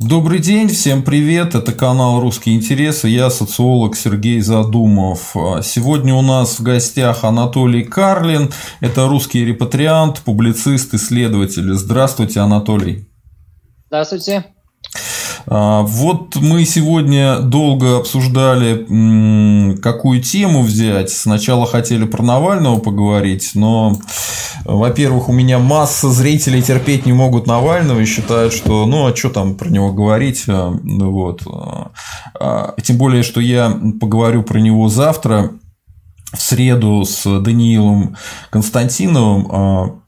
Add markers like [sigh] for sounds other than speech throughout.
Добрый день, всем привет, это канал «Русские интересы», я социолог Сергей Задумов. Сегодня у нас в гостях Анатолий Карлин, это русский репатриант, публицист, исследователь. Здравствуйте, Анатолий. Здравствуйте. А, вот мы сегодня долго обсуждали, какую тему взять. Сначала хотели про Навального поговорить, но, во-первых, у меня масса зрителей терпеть не могут Навального и считают, что, ну, а что там про него говорить, а, вот. А, тем более, что я поговорю про него завтра в среду с Даниилом Константиновым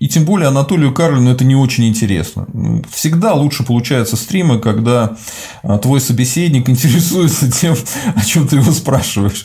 и тем более Анатолию Карлину это не очень интересно. Всегда лучше получаются стримы, когда а, твой собеседник [laughs] интересуется тем, о чем ты его спрашиваешь.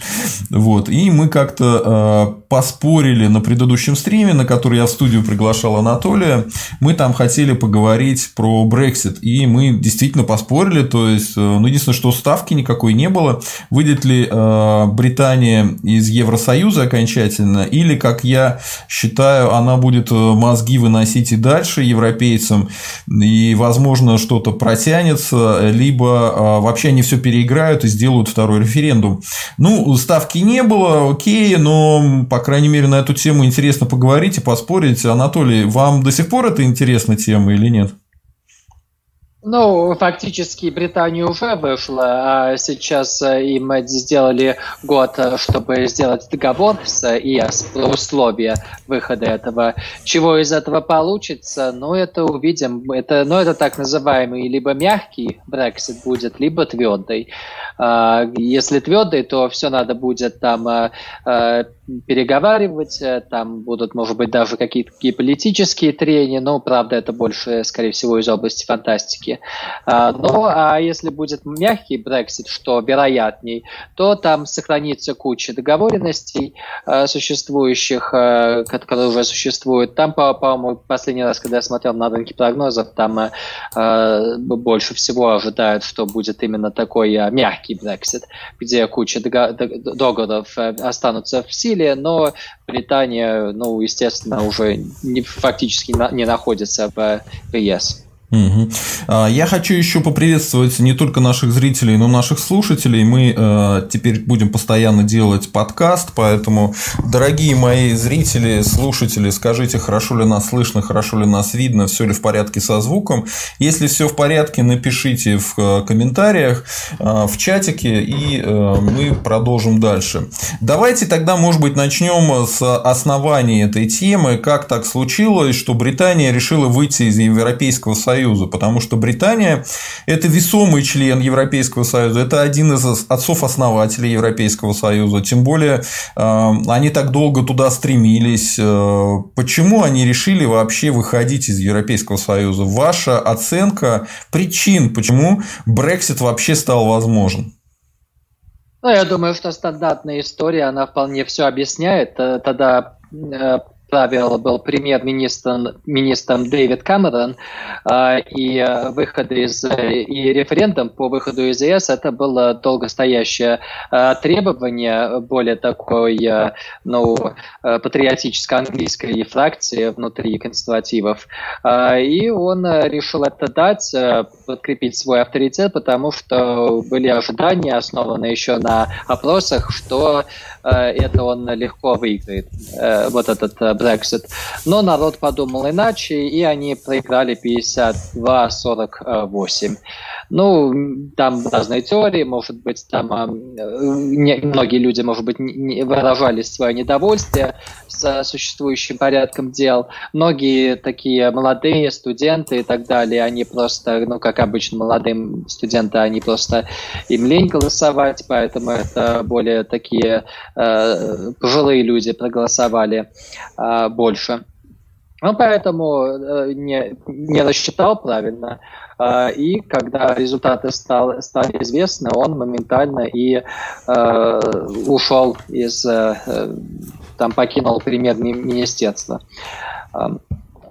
Вот. И мы как-то а, поспорили на предыдущем стриме, на который я в студию приглашал Анатолия. Мы там хотели поговорить про Brexit. И мы действительно поспорили. То есть, э, ну, единственное, что ставки никакой не было. Выйдет ли а, Британия из Евросоюза окончательно, или, как я считаю, она будет э, мозги выносить и дальше европейцам, и, возможно, что-то протянется, либо а, вообще они все переиграют и сделают второй референдум. Ну, ставки не было, окей, но, по крайней мере, на эту тему интересно поговорить и поспорить. Анатолий, вам до сих пор это интересна тема или нет? Ну, фактически Британия уже вышла, а сейчас э, им сделали год, э, чтобы сделать договор с ЕС, условия выхода этого. Чего из этого получится, ну, это увидим. Это, ну, это так называемый либо мягкий Brexit будет, либо твердый. А, если твердый, то все надо будет там э, переговаривать, там будут, может быть, даже какие-то политические трения, но, правда, это больше, скорее всего, из области фантастики. А, ну, а если будет мягкий Brexit, что вероятней, то там сохранится куча договоренностей а, существующих, а, которые уже существуют. Там, по-моему, последний раз, когда я смотрел на рынки прогнозов, там больше всего ожидают, что будет именно такой мягкий Brexit, где куча договоров останутся в силе, но Британия, ну, естественно, уже не, фактически не находится в ЕС. Угу. Я хочу еще поприветствовать не только наших зрителей, но и наших слушателей. Мы э, теперь будем постоянно делать подкаст, поэтому, дорогие мои зрители, слушатели, скажите, хорошо ли нас слышно, хорошо ли нас видно, все ли в порядке со звуком. Если все в порядке, напишите в э, комментариях, э, в чатике, и мы продолжим дальше. Давайте тогда, может быть, начнем с основания этой темы. Как так случилось, что Британия решила выйти из Европейского Союза Союза, потому что Британия – это весомый член Европейского Союза, это один из отцов-основателей Европейского Союза, тем более э, они так долго туда стремились. Э, почему они решили вообще выходить из Европейского Союза? Ваша оценка причин, почему Брексит вообще стал возможен? Ну, я думаю, что стандартная история, она вполне все объясняет. Э, тогда правил был премьер-министром министром Дэвид Камерон, а, и э, выход из и референдум по выходу из ЕС это было долгостоящее э, требование более такой э, ну, патриотической английской фракции внутри консервативов. А, и он решил это дать, подкрепить свой авторитет, потому что были ожидания, основанные еще на опросах, что это он легко выиграет, вот этот Brexit. Но народ подумал иначе, и они проиграли 52-48. Ну, там разные теории, может быть, там э, не, многие люди, может быть, не, выражали свое недовольствие с существующим порядком дел. Многие такие молодые студенты и так далее, они просто, ну, как обычно, молодым студенты, они просто им лень голосовать, поэтому это более такие э, пожилые люди проголосовали э, больше. Ну, поэтому э, не, не рассчитал правильно. Э, и когда результаты стал, стали известны, он моментально и э, ушел из, э, там покинул премьер-министерство. Э,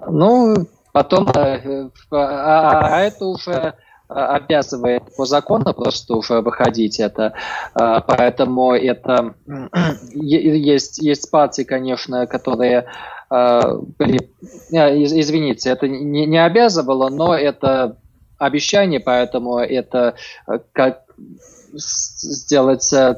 ну, потом, э, а, а это уже обязывает по закону просто уже выходить это. Поэтому это [clears throat] есть, есть партии, конечно, которые были, извините, это не, не обязывало, но это обещание, поэтому это как сделать э,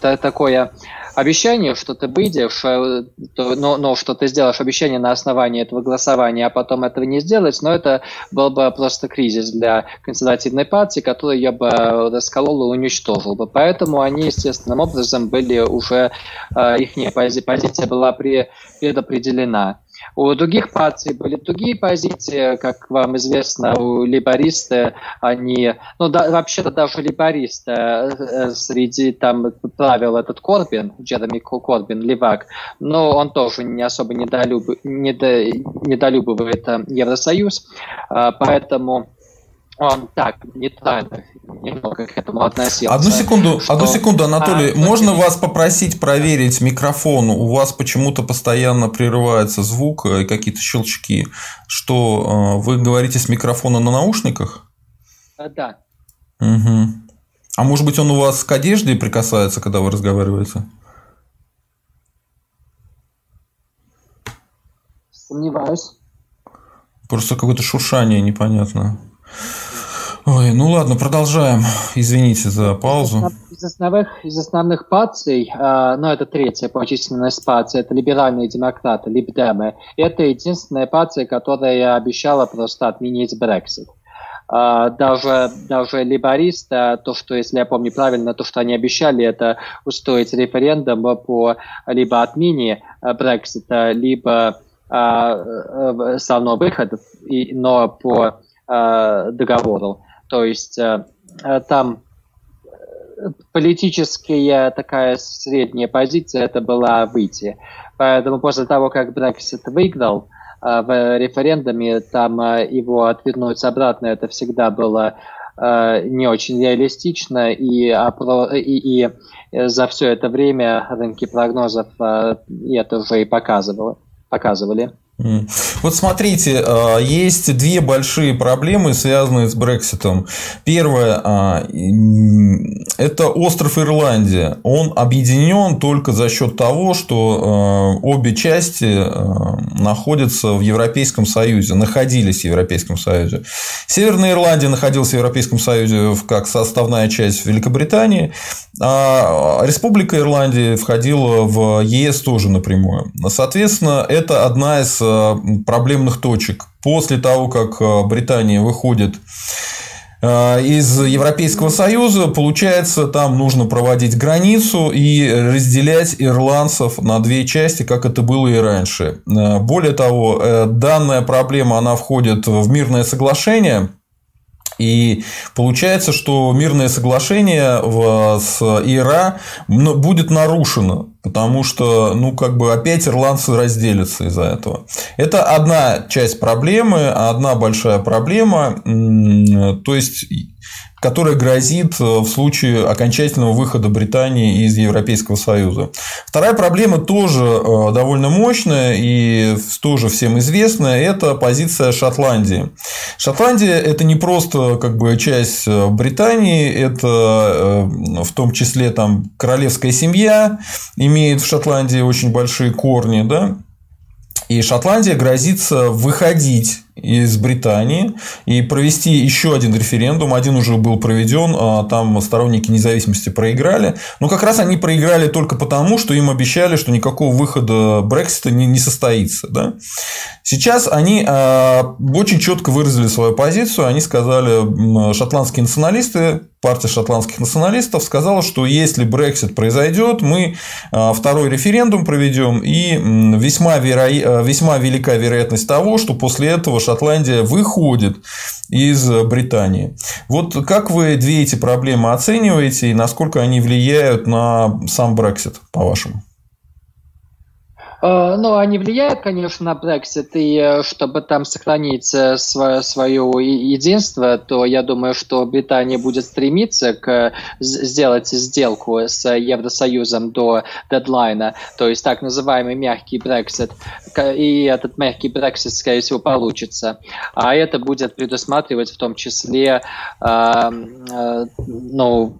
такое обещание, что ты выйдешь, э, но, но что ты сделаешь обещание на основании этого голосования, а потом этого не сделать, но это был бы просто кризис для консервативной партии, который я бы расколол и уничтожил бы. Поэтому они естественным образом были уже, э, их позиция была предопределена. У других партий были другие позиции, как вам известно, у либористы, они, ну да, вообще-то даже либористы э, среди там правил этот Корбин, Джереми Корбин, левак, но он тоже не особо недолюб, недо, недолюбывает э, Евросоюз, э, поэтому он так нейтрально немного к этому относился. Одну секунду, что... одну секунду, Анатолий, а, можно вас попросить проверить микрофон? У вас почему-то постоянно прерывается звук и какие-то щелчки. Что вы говорите с микрофона на наушниках? Да. Угу. А может быть, он у вас к одежде прикасается, когда вы разговариваете? Сомневаюсь. Просто какое-то шуршание непонятно. Ой, ну ладно, продолжаем. Извините за паузу. Из основных, из основных партий, э, ну это третья по численности партия, это либеральные демократы, либдемы. Это единственная партия, которая обещала просто отменить Брексит. Uh, даже, даже либористы, то, что, если я помню правильно, то, что они обещали, это устроить референдум по либо отмене Брексита, либо uh, все выход, и, но по uh, договору. То есть э, э, там э, политическая такая средняя позиция это была выйти. Поэтому после того, как Брексит выиграл в референдуме, там его отвернуть обратно, это всегда было не очень реалистично, и, и, и за все это время рынки прогнозов это уже и показывало, показывали. Вот смотрите, а, есть две большие проблемы, связанные с Брекситом. Первое а, – это остров Ирландия. Он объединен только за счет того, что а, обе части находятся в Европейском Союзе, находились в Европейском Союзе. Северная Ирландия находилась в Европейском Союзе как составная часть Великобритании, а Республика Ирландия входила в ЕС тоже напрямую. Соответственно, это одна из проблемных точек. После того, как э, Британия выходит э, из Европейского Союза, получается, там нужно проводить границу и разделять ирландцев на две части, как это было и раньше. Более того, данная проблема, она входит в мирное соглашение – и получается, что мирное соглашение с ИРА будет нарушено, потому что, ну, как бы опять ирландцы разделятся из-за этого. Это одна часть проблемы, одна большая проблема. То есть которая грозит э, в случае окончательного выхода Британии из Европейского Союза. Вторая проблема тоже э, довольно мощная и тоже всем известная – это позиция Шотландии. Шотландия – это не просто как бы часть э, Британии, это в том числе там королевская семья имеет в Шотландии очень большие корни, да, и Шотландия грозится выходить из Британии и провести еще один референдум. Один уже был проведен, а там сторонники независимости проиграли. Но как раз они проиграли только потому, что им обещали, что никакого выхода Брексита не, не состоится. Да? Сейчас они а, очень четко выразили свою позицию. Они сказали, шотландские националисты партия шотландских националистов сказала, что если Брексит произойдет, мы а, второй референдум проведем, и весьма, веро... весьма велика вероятность того, что после этого Шотландия выходит из Британии. Вот как вы две эти проблемы оцениваете и насколько они влияют на сам Брексит, по-вашему? Э, ну, они влияют, конечно, на Brexit, и э, чтобы там сохранить э, свое, свое единство, то я думаю, что Британия будет стремиться к сделать сделку с Евросоюзом до дедлайна, то есть так называемый мягкий Brexit, и этот мягкий Brexit, скорее всего, получится. А это будет предусматривать в том числе, э, э, ну,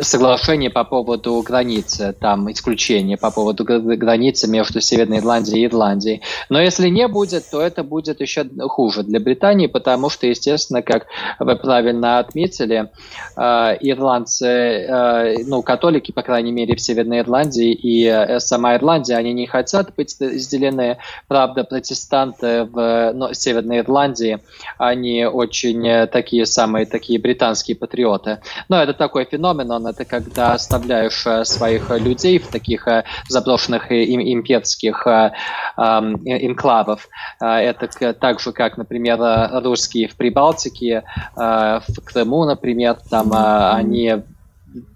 соглашение по поводу границы, там исключение по поводу границы между Северной Ирландией и Ирландией. Но если не будет, то это будет еще хуже для Британии, потому что, естественно, как вы правильно отметили, э, ирландцы, э, ну, католики, по крайней мере, в Северной Ирландии и э, сама Ирландия, они не хотят быть разделены. Правда, протестанты в ну, Северной Ирландии, они очень такие самые такие британские патриоты. Но это такой феномен, он это когда оставляешь э, своих людей в таких э, заброшенных имперских э, инклавов. Это так же, как, например, русские в Прибалтике, в Крыму, например, там они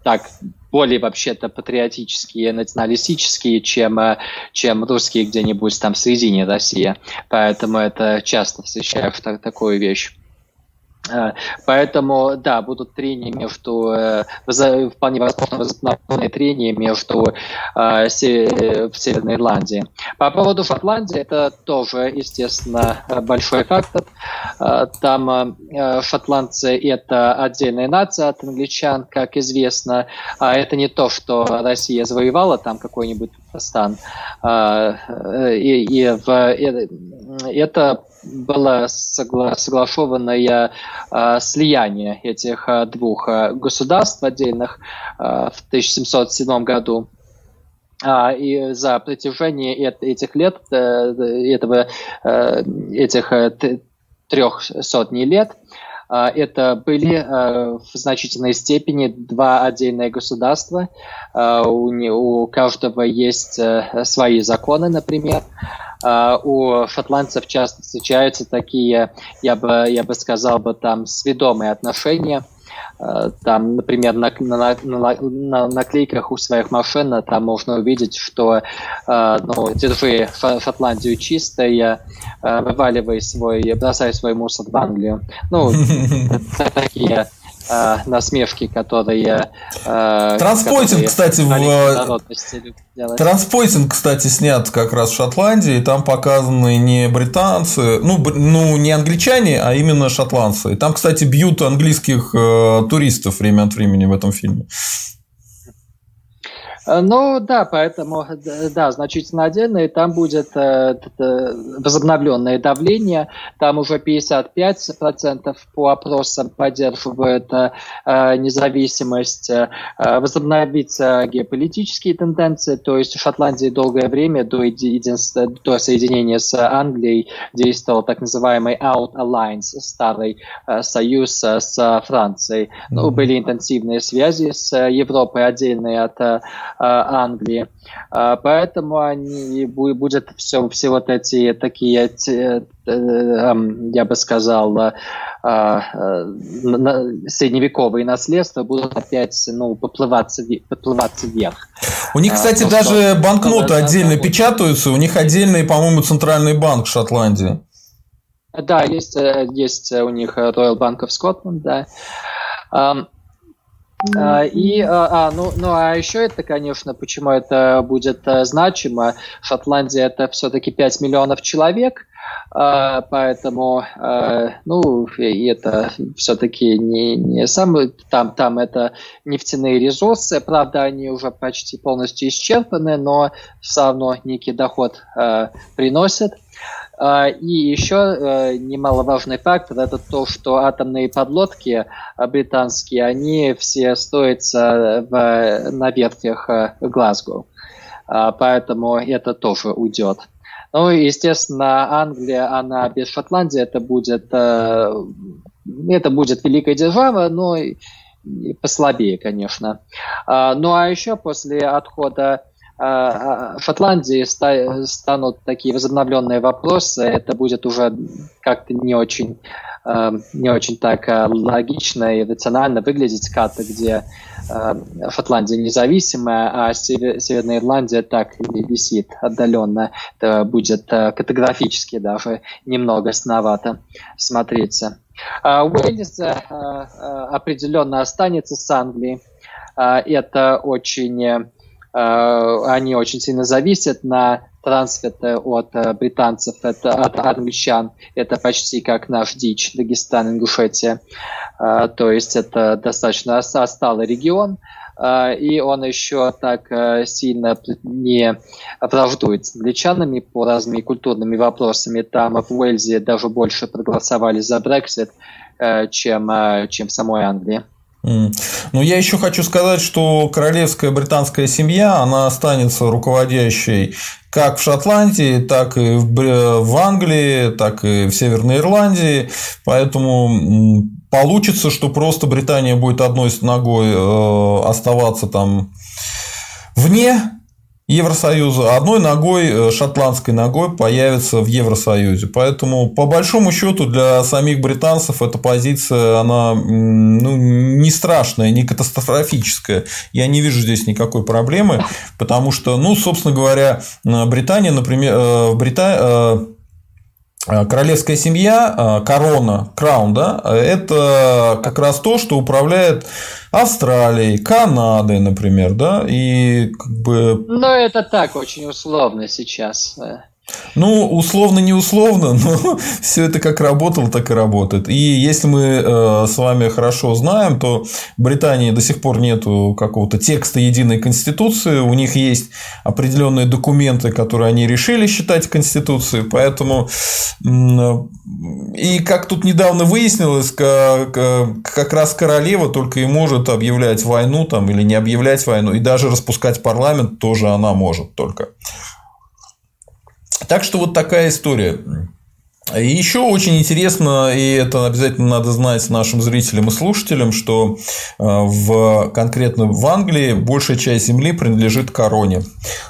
так более вообще-то патриотические, националистические, чем, чем русские где-нибудь там в середине России. Поэтому это часто встречаешь так, такую вещь. Э, поэтому, да, будут трения между, э, вполне возможно, возобновленные трения между э, Северной Ирландии. По поводу Шотландии, это тоже, естественно, большой фактор. Там шотландцы – это отдельная нация от англичан, как известно. А это не то, что Россия завоевала там какой-нибудь стран. И, и в, это было согла согласованное э, слияние этих э, двух э, государств отдельных э, в 1707 году. А, и за протяжении этих лет, э, этого, э, этих трех сотни лет, это были в значительной степени два отдельные государства. У каждого есть свои законы, например. У шотландцев часто встречаются такие, я бы, я бы сказал бы, там, сведомые отношения. Uh, там, например, на, на, на, на наклейках у своих машин там можно увидеть, что uh, ну, держи Шотландию чистой, вываливай свой, бросай свой мусор в Англию. Ну, [laughs] такие э, насмешки, которые... Э, Транспойтинг, кстати, в... Транспойтинг, кстати, снят как раз в Шотландии, и там показаны не британцы, ну, ну не англичане, а именно шотландцы. И там, кстати, бьют английских э, туристов время от времени в этом фильме. Э, ну да, поэтому да, значительно отдельно, и там будет э, возобновленное давление, там уже 55% по опросам поддерживают э, независимость, э, возобновиться геополитические тенденции, то есть в Шотландии долгое время до, единства, до соединения с Англией действовал так называемый Out Alliance, старый э, союз э, с Францией. Ну, были интенсивные связи с Европой, отдельные от Англии. А, поэтому они будет все, все вот эти такие, э, я бы сказал, средневековые наследства будут опять ну, поплываться, поплываться вверх. У них, кстати, а, даже что, банкноты отдельно будет... печатаются, у них отдельный, по-моему, центральный банк в Шотландии. Да, есть, э, есть у них Royal Bank of Scotland, да. А, и, а, а, ну, ну, а еще это, конечно, почему это будет а, значимо. Шотландия это все-таки 5 миллионов человек, а, поэтому, а, ну, и это все-таки не, не самый, там, там это нефтяные ресурсы, правда, они уже почти полностью исчерпаны, но все равно некий доход приносят. А, и еще э, немаловажный фактор – это то, что атомные подлодки э, британские, они все строятся в, на верфях э, Глазго. А, поэтому это тоже уйдет. Ну, естественно, Англия, она без Шотландии, это будет, это будет великая держава, но послабее, конечно. А, ну, а еще после отхода а, а, Шотландии станут такие возобновленные вопросы, это будет уже как-то не очень, а, не очень так логично и рационально выглядеть карта, где Шотландия независимая, а Северная Ирландия так висит отдаленно. Это будет категрафически даже немного сновато смотреться. Уэльс определенно останется с Англией. Это очень Э, они очень сильно зависят на трансферы от э, британцев, это, от англичан. Это почти как наш дичь, Дагестан, Ингушетия. Э, то есть это достаточно осталый регион. и он еще так сильно не враждует с англичанами по разными культурными вопросами. Там в Уэльзе даже больше проголосовали за Брексит, чем, чем в самой Англии. Ну, я еще хочу сказать, что королевская британская семья, она останется руководящей как в Шотландии, так и в Англии, так и в Северной Ирландии. Поэтому получится, что просто Британия будет одной ногой э, оставаться там вне Евросоюза, одной ногой, э, шотландской ногой появится в Евросоюзе. Поэтому, по большому счету, для самих британцев эта позиция, она ну, не страшная, не катастрофическая. Я не вижу здесь никакой проблемы, потому что, ну, собственно говоря, Британия, например, э, Брита... Э, королевская семья, корона, краун, да, это как раз то, что управляет Австралией, Канадой, например, да, и как бы... Ну, это так, очень условно сейчас. Ну, условно, не условно, [laughs] но все это как работало, так и работает. И если мы э, с вами хорошо знаем, то в Британии до сих пор нет какого-то текста единой конституции, у них есть определенные документы, которые они решили считать конституцией, поэтому и как тут недавно выяснилось, как, как раз королева только и может объявлять войну там, или не объявлять войну, и даже распускать парламент тоже она может только. Так что вот такая история. Еще очень интересно, и это обязательно надо знать нашим зрителям и слушателям, что э, в, конкретно в Англии большая часть земли принадлежит короне.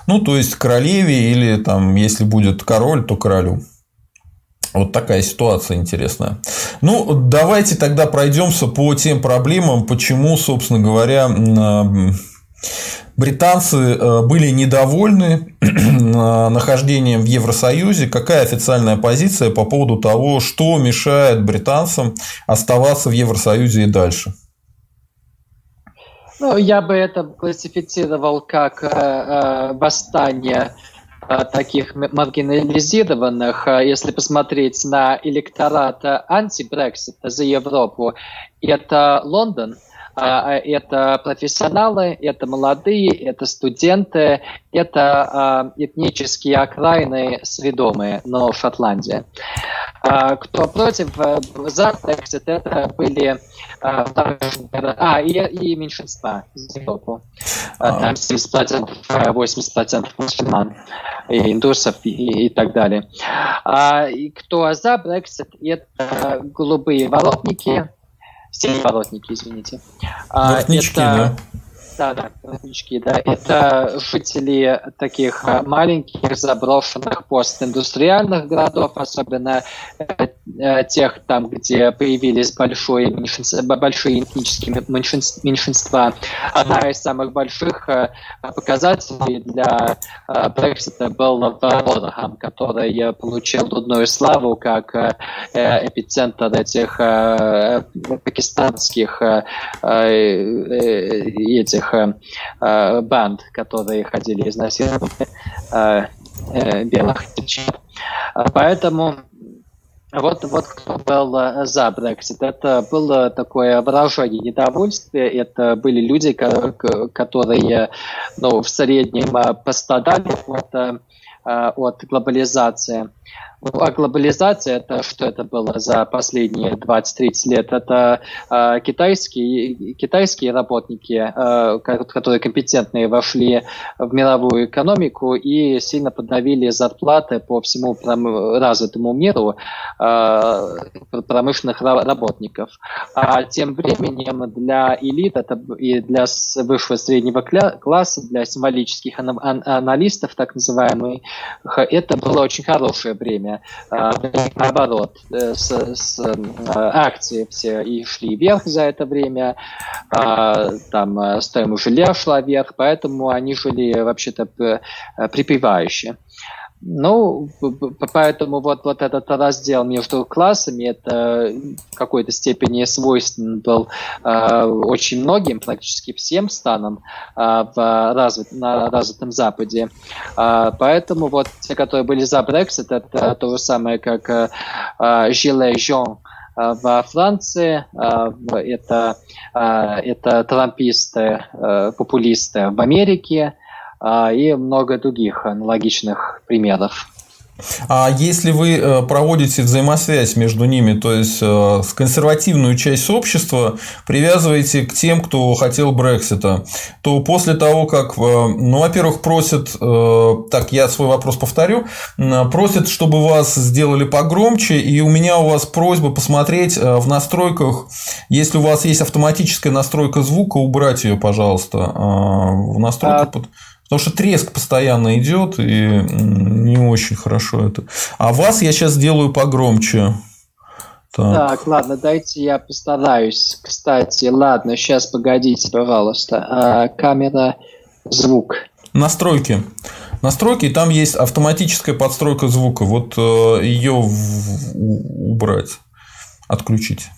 Ну, то есть королеве или там, если будет король, то королю. Вот такая ситуация интересная. Ну, давайте тогда пройдемся по тем проблемам, почему, собственно говоря, британцы э, были недовольны [clears throat] нахождением в Евросоюзе. Какая официальная позиция по поводу того, что мешает британцам оставаться в Евросоюзе и дальше? Ну, я бы это классифицировал как э, э, восстание э, таких маргинализированных, э, если посмотреть на электорат анти-Брексита за Европу, это Лондон – это профессионалы, это молодые, это студенты, это а, этнические окраины сведомые, но в Шотландии. Кто против, э, за Brexit, это были а, и, и меньшинства из Европы. Там 70%, 80% мусульман, и индусов и, и так далее. И кто за Brexit, это голубые воротники, Синеворотники, извините. Воротнички, а, это... да. Да, да, воротнички, да. Это жители таких маленьких заброшенных постиндустриальных городов, особенно э, тех там, где появились большие, меньшинства, большие этнические меньшинства. Одна из самых больших э, показателей для Брексита был Роттерхам, который получил дудную славу как эпицентр этих пакистанских этих э, э, банд, которые ходили изнасиловать э, э, белых девчат. Поэтому вот, вот кто был э, за Brexit. Это было такое выражение недовольствия. Это были люди, которые ну, в среднем э, пострадали от, от глобализации. А глобализация, это что это было за последние 20-30 лет? Это э, китайские, китайские работники, э, которые компетентные, вошли в мировую экономику и сильно подновили зарплаты по всему развитому миру э, промышленных работников. А тем временем для элит это, и для высшего среднего класса, для символических аналистов, так называемых, это было очень хорошее время а, наоборот, э, с, с э, акции все и шли вверх за это время, а, там э, стоимость жилья шла вверх, поэтому они жили вообще-то припевающе. Ну, поэтому вот, вот этот раздел между классами, это в какой-то степени свойственен был э, очень многим, практически всем странам э, в развит, на развитом Западе. Э, поэтому вот те, которые были за Brexit, это то же самое, как э, Жиле Жон, во Франции, это, это трамписты, популисты в Америке и много других аналогичных примеров. А если вы э, проводите взаимосвязь между ними, то есть э, консервативную часть общества привязываете к тем, кто хотел Брексита, то после того, как, э, ну, во-первых, просят, так, я свой вопрос повторю, просят, чтобы вас сделали погромче, и у меня у вас просьба посмотреть в настройках, если у вас есть автоматическая настройка звука, убрать ее, пожалуйста, в настройках. А... Потому что треск постоянно идет, и не очень хорошо это. А вас я сейчас сделаю погромче. Так. так, ладно, дайте я постараюсь. Кстати, ладно, сейчас погодите, пожалуйста. А, камера, звук. Настройки. Настройки, и там есть автоматическая подстройка звука. Вот э, ее убрать, отключить.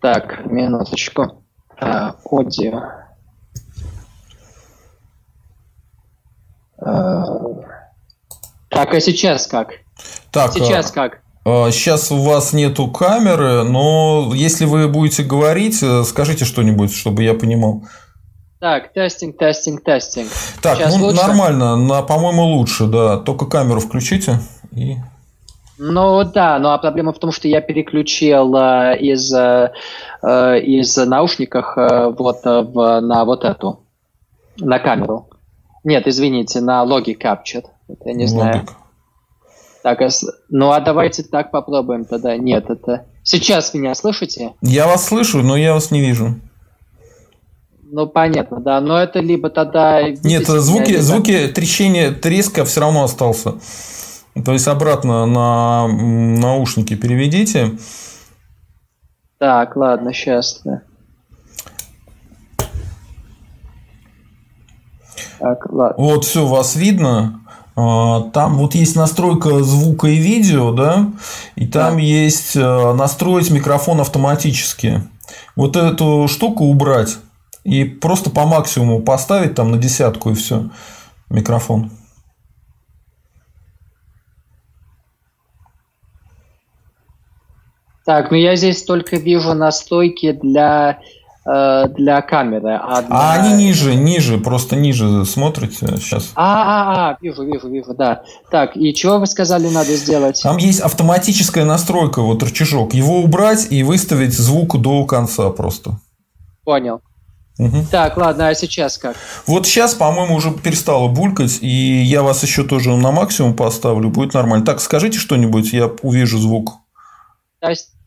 Так, минуточку. А, аудио. А, так, а сейчас как? Так, сейчас а, как? Сейчас у вас нету камеры, но если вы будете говорить, э, скажите что-нибудь, чтобы я понимал. Так, тестинг, тестинг, тестинг. Так, Сейчас ну лучше? нормально, на, по-моему, лучше, да. Только камеру включите и. Ну да, но проблема в том, что я переключил э, из, э, э из наушников вот, в, на вот эту, на камеру. Нет, извините, на Logic Capture. Это я не Logic. знаю. Так, а ну а давайте так попробуем тогда. Нет, это... Сейчас меня слышите? Я вас слышу, но я вас не вижу. Ну, понятно, да. Но это либо тогда... Нет, звуки, меня, звуки трещения, треска все равно остался. То есть обратно на наушники переведите. Так, ладно, сейчас. Да. Так, ладно. Вот все, вас видно. А, там вот есть настройка звука и видео, да, и там да. есть э, настроить микрофон автоматически. Вот эту штуку убрать и просто по максимуму поставить там на десятку и все микрофон. Так, ну я здесь только вижу настройки для э, для камеры. А, для... а они ниже, ниже, просто ниже смотрите сейчас. А, а, а, вижу, вижу, вижу, да. Так, и чего вы сказали надо сделать? Там есть автоматическая настройка, вот рычажок. Его убрать и выставить звук до конца просто. Понял. Угу. Так, ладно, а сейчас как? Вот сейчас, по-моему, уже перестало булькать, и я вас еще тоже на максимум поставлю, будет нормально. Так, скажите что-нибудь, я увижу звук.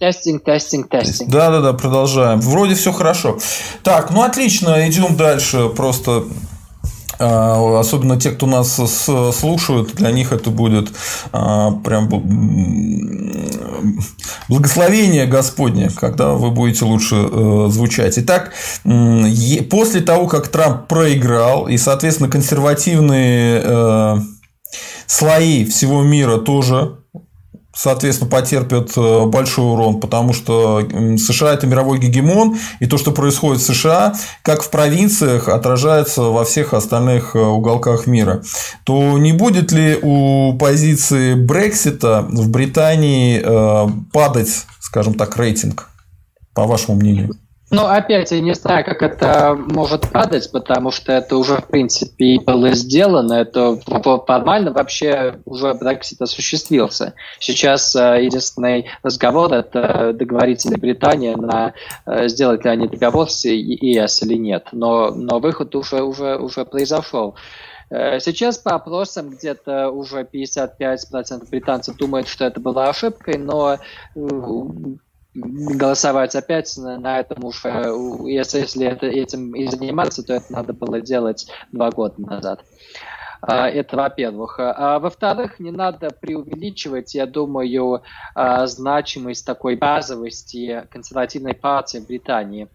Тестинг, тестинг, тестинг. Да, да, да, продолжаем. Вроде все хорошо. Так, ну отлично, идем дальше. Просто а, особенно те, кто нас слушают, для них это будет а, прям благословение Господне, когда вы будете лучше э, звучать. Итак, после того, как Трамп проиграл, и, соответственно, консервативные э, слои всего мира тоже соответственно, потерпят э, большой урон, потому что США – это мировой гегемон, и то, что происходит в США, как в провинциях, отражается во всех остальных э, уголках мира. То не будет ли у позиции Брексита в Британии э, падать, скажем так, рейтинг, по вашему мнению? Ну, опять, я не знаю, как это может падать, потому что это уже, в принципе, было сделано. Это формально вообще уже Brexit осуществился. Сейчас э, единственный разговор – это договориться ли Британия на э, сделать ли они договор с ЕС или нет. Но, но выход уже, уже, уже произошел. Э, сейчас по опросам где-то уже 55% британцев думают, что это была ошибкой, но голосовать опять на, на этом уже, если, если это, этим и заниматься, то это надо было делать два года назад. А, это во-первых. А во-вторых, не надо преувеличивать, я думаю, а, значимость такой базовости консервативной партии в Британии.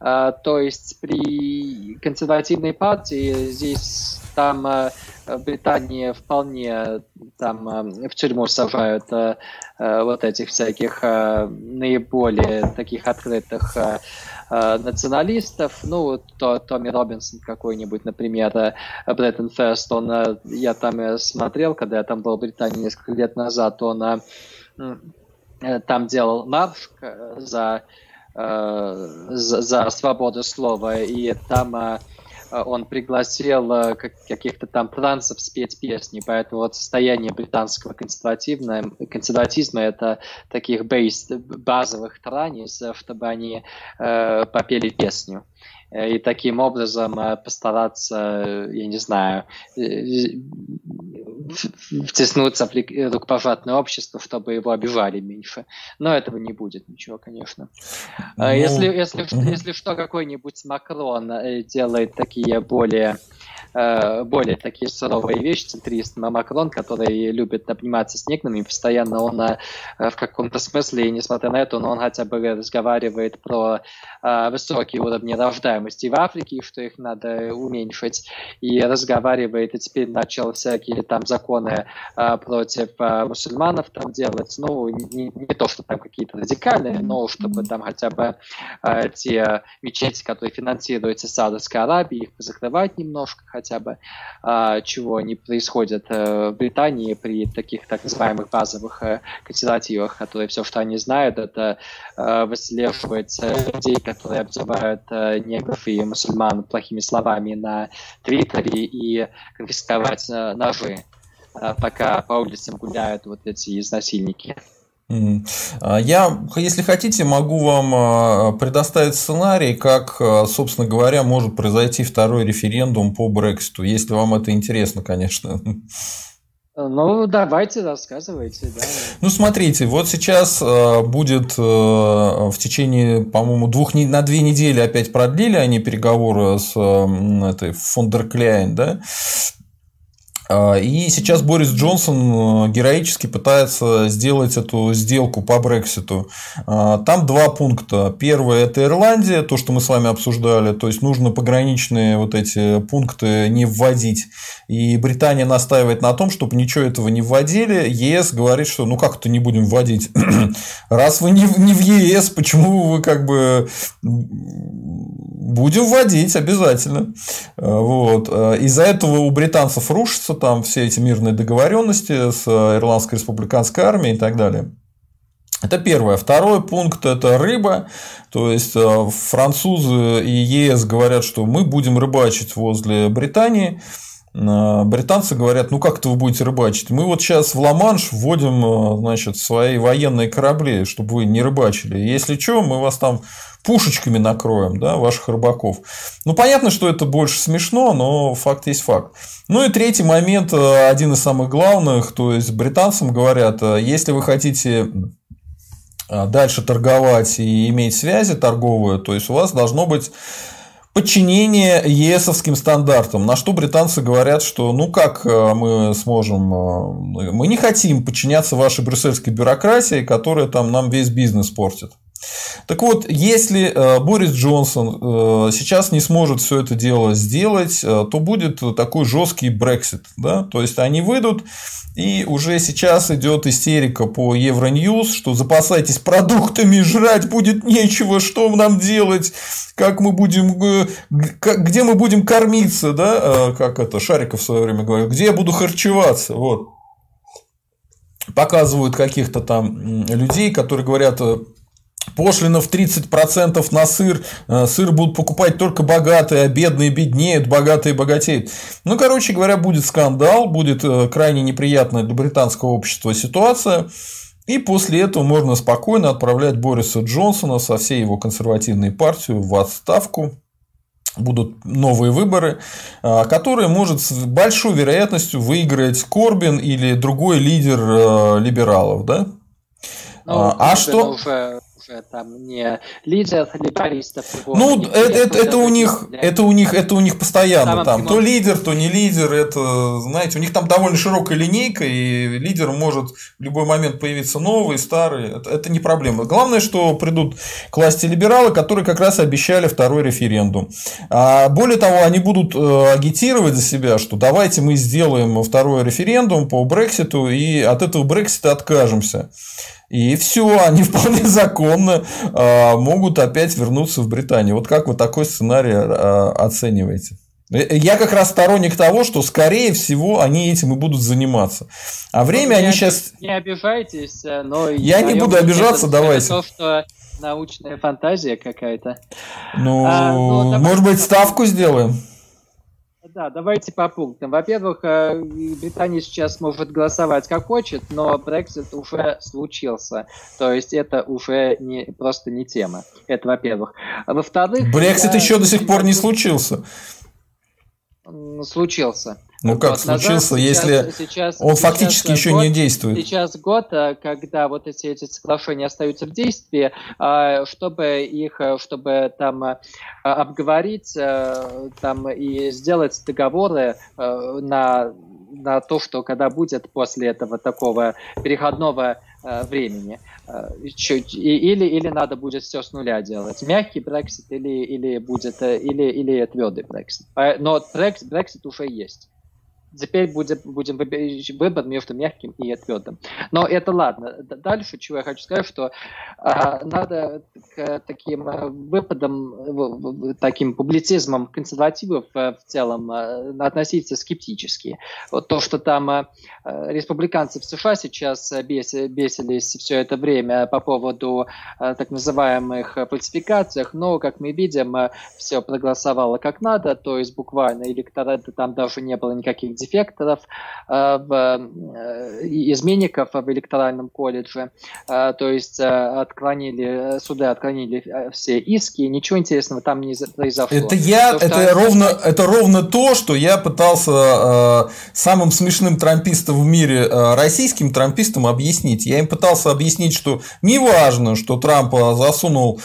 А, то есть при консервативной партии здесь там Британии вполне там в тюрьму сажают вот этих всяких наиболее таких открытых э, националистов. Ну, то, Томми Робинсон какой-нибудь, например, э, Бреттон Фест, он, э, я там э, смотрел, когда я там был в Британии несколько лет назад, он э, э там делал марш за, э, за, за свободу слова, и там э, Э, он пригласил э, каких-то там транцев спеть песни, поэтому вот состояние британского консерватизма это таких бейс, базовых транисов, чтобы они э, попели песню. Э, и таким образом постараться, я не знаю, втиснуться в рукопожатное общество, чтобы его обижали меньше. Но этого не будет ничего, конечно. Ну, если, если, если что, какой-нибудь Макрон делает такие более Э, более такие суровые вещи, центрист Макрон, который любит обниматься с некоторыми, постоянно он э, в каком-то смысле, несмотря на это, но он хотя бы разговаривает про э, высокие уровни рождаемости в Африке, что их надо уменьшить, и разговаривает, и теперь начал всякие там законы против мусульманов там делать, ну, не, не то, что там какие-то радикальные, но чтобы там хотя бы те мечети, которые финансируются Саудовской Аравией, их закрывать немножко, хотя бы, а, чего не происходит э, в Британии при таких так называемых базовых э, консервативах, которые все, что они знают, это э, выслеживать людей, которые обзывают негров и мусульман плохими словами на Твиттере и конфисковать ножи, пока по улицам гуляют вот эти изнасильники. А я, если хотите, могу вам а, предоставить сценарий, как, собственно говоря, может произойти второй референдум по Брекситу, если вам это интересно, конечно. Ну, давайте, рассказывайте. Да. Ну, смотрите, вот сейчас будет в течение, по-моему, двух на две недели опять продлили они переговоры с этой Фондеркляйн, да, и сейчас Борис Джонсон э, героически пытается сделать эту сделку по Брекситу. А, там два пункта. Первый – это Ирландия, то, что мы с вами обсуждали. То есть, нужно пограничные вот эти пункты не вводить. И Британия настаивает на том, чтобы ничего этого не вводили. ЕС говорит, что ну как это не будем вводить? [clears throat] Раз вы не в ЕС, почему вы как бы Будем вводить обязательно. Вот. Из-за этого у британцев рушатся там все эти мирные договоренности с Ирландской республиканской армией и так далее. Это первое. Второй пункт – это рыба. То есть, э, французы и ЕС говорят, что мы будем рыбачить возле Британии. Э, британцы говорят, ну как это вы будете рыбачить? Мы вот сейчас в Ла-Манш вводим э, значит, свои военные корабли, чтобы вы не рыбачили. Если что, мы вас там пушечками накроем, да, ваших рыбаков. Ну, понятно, что это больше смешно, но факт есть факт. Ну и третий момент, э, один из самых главных, то есть британцам говорят, если вы хотите дальше торговать и иметь связи торговые, то есть у вас должно быть подчинение ЕСовским стандартам. На что британцы говорят, что ну как э, мы сможем, э, мы не хотим подчиняться вашей брюссельской бюрократии, которая там нам весь бизнес портит. Так вот, если э, Борис Джонсон сейчас не сможет все это дело сделать, то будет такой жесткий Брексит. Да? То есть они выйдут, и уже сейчас идет истерика по Евроньюз, что запасайтесь продуктами, жрать будет нечего, что нам делать, как мы будем, э, где мы будем кормиться, да, э, как это Шариков в свое время говорил, где я буду харчеваться, вот. Показывают каких-то там людей, которые говорят, э, Пошлина в 30% на сыр. Э, сыр будут покупать только богатые, а бедные беднеют, богатые богатеют. Ну, короче говоря, будет скандал, будет э, крайне неприятная для британского общества ситуация. И после этого можно спокойно отправлять Бориса Джонсона со всей его консервативной партией в отставку. Будут новые выборы, э, которые может с большой вероятностью выиграть Корбин или другой лидер либералов. Да? Ну, а, а что? Уже там не лидер либеристов. Ну, не это, это, это у них, это у них, это у них постоянно там. То лидер, то не лидер. Это, знаете, у них там довольно широкая линейка, и лидер может в любой момент появиться новый, старый. Это, это не проблема. Главное, что придут к власти либералы, которые как раз обещали второй референдум. А более того, они будут э, агитировать за себя, что давайте мы сделаем второй референдум по Брекситу, и от этого Брексита откажемся. И все, [laughs] они вполне законно э, могут опять вернуться в Британию. Вот как вы такой сценарий э, оцениваете? Э, я как раз сторонник того, что, скорее всего, они этим и будут заниматься. А время ну, они не сейчас... Не обижайтесь, э, но... Я не буду обижаться, это, давайте. Это то, что научная фантазия какая-то. Ну, а, ну может быть, ставку сделаем? Да, давайте по пунктам. Во-первых, э, Британия сейчас может голосовать как хочет, но Brexit уже случился. То есть это уже не, просто не тема. Это во-первых. Во-вторых... Brexit я... еще до сих пор не случился случился. Ну как вот, случился, назад, если сейчас, он сейчас фактически еще год, не действует? Сейчас год, э, когда вот эти, эти соглашения остаются в действии, э, чтобы их, э, чтобы там обговорить там и сделать договоры на на то, что когда будет после этого такого переходного э, времени. Э, чуть, и, или, или надо будет все с нуля делать. Мягкий Brexit или, или будет или, или твердый Brexit. Но Brexit, Brexit уже есть. Теперь будем, будем выбор между мягким и твердым. Но это ладно. Дальше, чего я хочу сказать, что а, надо к таким э, выпадам, таким публицизмом консервативов э, в целом э, относиться скептически. Вот то, что там республиканцы в США сейчас бесились все это время по поводу так называемых фальсификациях, но, как мы видим, все проголосовало как надо, то есть буквально электората там даже не было никаких дефекторов, э, э, изменников в электоральном колледже. Э, то есть отклонили, суды отклонили все иски, ничего интересного там не произошло. Это я, то, это, что... ровно, это ровно то, что я пытался самым смешным трампистом в мире, российским трампистам объяснить. Я им пытался объяснить, что неважно, что Трамп засунул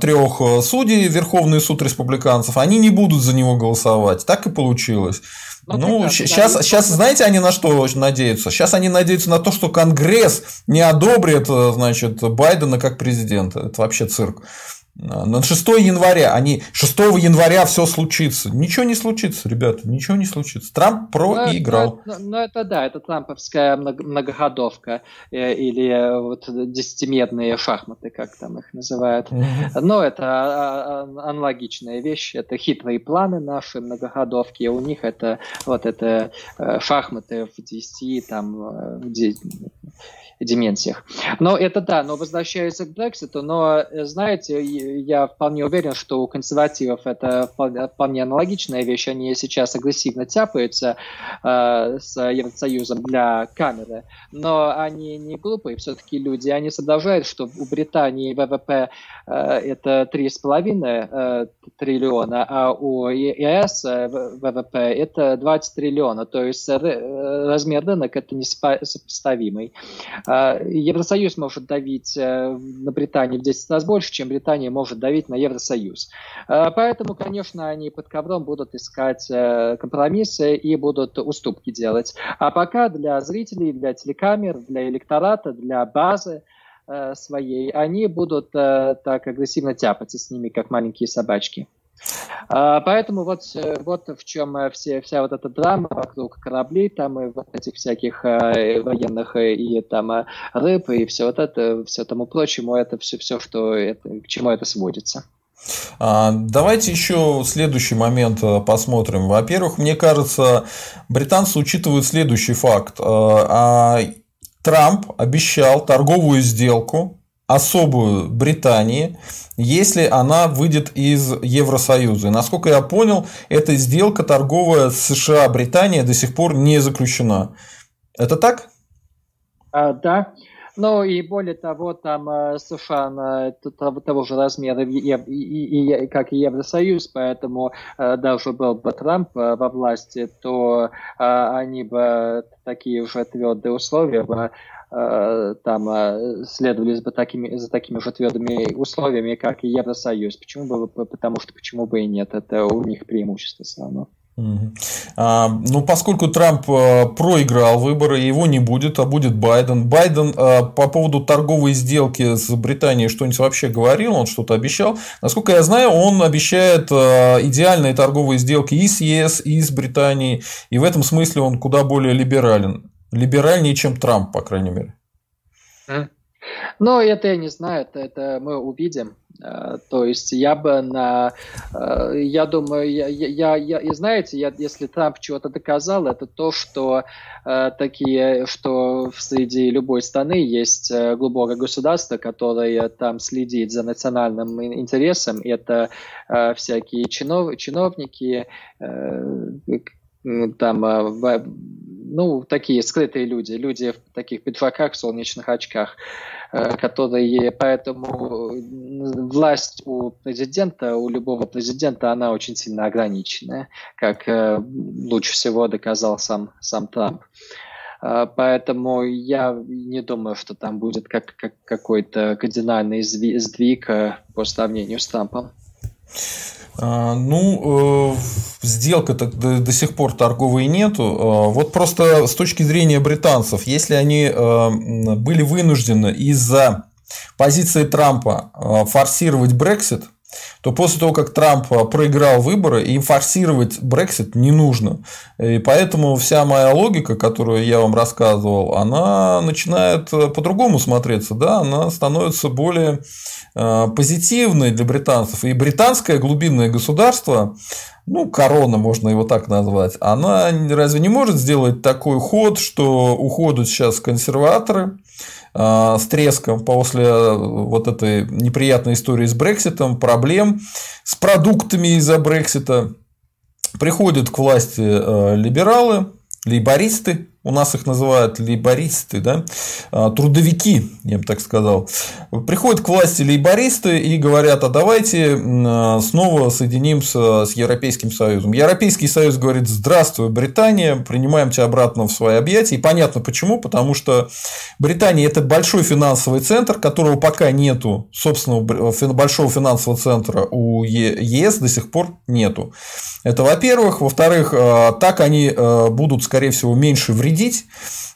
трех судей в Верховный суд республиканцев, они не будут за него голосовать. Так и получилось. Ну, ну сейчас, сейчас, знаете, они на что надеются? Сейчас они надеются на то, что Конгресс не одобрит, э, значит, Байдена как президента. Это вообще цирк. На 6 января, они 6 января все случится. Ничего не случится, ребята, ничего не случится. Трамп проиграл. Ну, ну, ну это да, это трамповская многоходовка э, или э, вот десятимедные шахматы, как там их называют. Но это а, а, аналогичная вещь, это хитрые планы наши многоходовки, у них это вот это э, шахматы в 10, там, в 10, дименсиях. Но это да, но возвращаясь к Брекситу, но, знаете, я вполне уверен, что у консервативов это вполне аналогичная вещь, они сейчас агрессивно тяпаются э, с Евросоюзом для камеры, но они не глупые все-таки люди, они соображают, что у Британии ВВП э, это 3,5 э, триллиона, а у ЕС э, ВВП это 20 триллиона, то есть э, размер рынок это несопоставимый. А, Евросоюз может давить э, на Британию в 10 раз больше, чем Британия может давить на Евросоюз. Поэтому, конечно, они под ковром будут искать э, компромиссы и будут уступки делать. А пока для зрителей, для телекамер, для электората, для базы э, своей, они будут так агрессивно тяпаться с ними, как маленькие собачки. А, поэтому вот, э, вот в чем э, все, вся вот эта драма вокруг кораблей, там и вот этих всяких э, военных и там рыб и все вот это, все тому прочему, это все, все что это, к чему это сводится. А, давайте еще следующий момент посмотрим. Во-первых, мне кажется, британцы учитывают следующий факт. Трамп обещал торговую сделку особую Британии, если она выйдет из Евросоюза. И, насколько я понял, эта сделка торговая с США Британия до сих пор не заключена. Это так? А, да. Ну и более того, там э, США того, того же размера, и, и, и, как и Евросоюз, поэтому э, даже был бы Трамп э, во власти, то они бы такие уже твердые условия бы там следовали за такими, за такими же твердыми условиями, как и Евросоюз. Почему бы, потому что почему бы и нет, это у них преимущество все равно. А, ну, поскольку Трамп э, проиграл выборы, его не будет, а будет Байден. Байден по поводу торговой сделки с Британией что-нибудь вообще говорил, он что-то обещал. Насколько я знаю, он обещает идеальные торговые сделки и с ЕС, и с Британией, и в этом смысле он куда более либерален либеральнее, чем Трамп, по крайней мере. Но это я не знаю, это, это мы увидим. Э, то есть я бы на, э, я думаю, я, я, я, и знаете, я, если Трамп чего-то доказал, это то, что э, такие, что среди любой страны есть глубокое государство, которое там следит за национальным интересом. Это всякие чинов, чиновники, там, ну, такие скрытые люди, люди в таких пиджаках, солнечных очках. Э, которые, поэтому власть у президента, у любого президента, она очень сильно ограничена, как э, лучше всего доказал сам, сам Трамп. Э, поэтому я не думаю, что там будет как, как какой-то кардинальный сдвиг по сравнению с Трампом. А, ну, э, сделка-то до, до сих пор торговой нету. А, вот просто с точки зрения британцев, если они э, были вынуждены из-за позиции Трампа э, форсировать Брексит, то после того, как Трамп проиграл выборы, им форсировать Брексит не нужно. И поэтому вся моя логика, которую я вам рассказывал, она начинает по-другому смотреться, да, она становится более Э, позитивной для британцев. И британское глубинное государство, ну, корона, можно его так назвать, она разве не может сделать такой ход, что уходят сейчас консерваторы с треском после вот этой неприятной истории с Брекситом, проблем с продуктами из-за Брексита, приходят к власти э, либералы, лейбористы, у нас их называют лейбористы, да, а, трудовики, я бы так сказал, приходят к власти лейбористы и говорят, а давайте а, снова соединимся с Европейским Союзом. Европейский Союз говорит, здравствуй, Британия, принимаем тебя обратно в свои объятия. И понятно почему, потому что Британия – это большой финансовый центр, которого пока нету, собственного большого финансового центра у ЕС до сих пор нету. Это во-первых. Во-вторых, а, так они будут, скорее всего, меньше вредить вредить.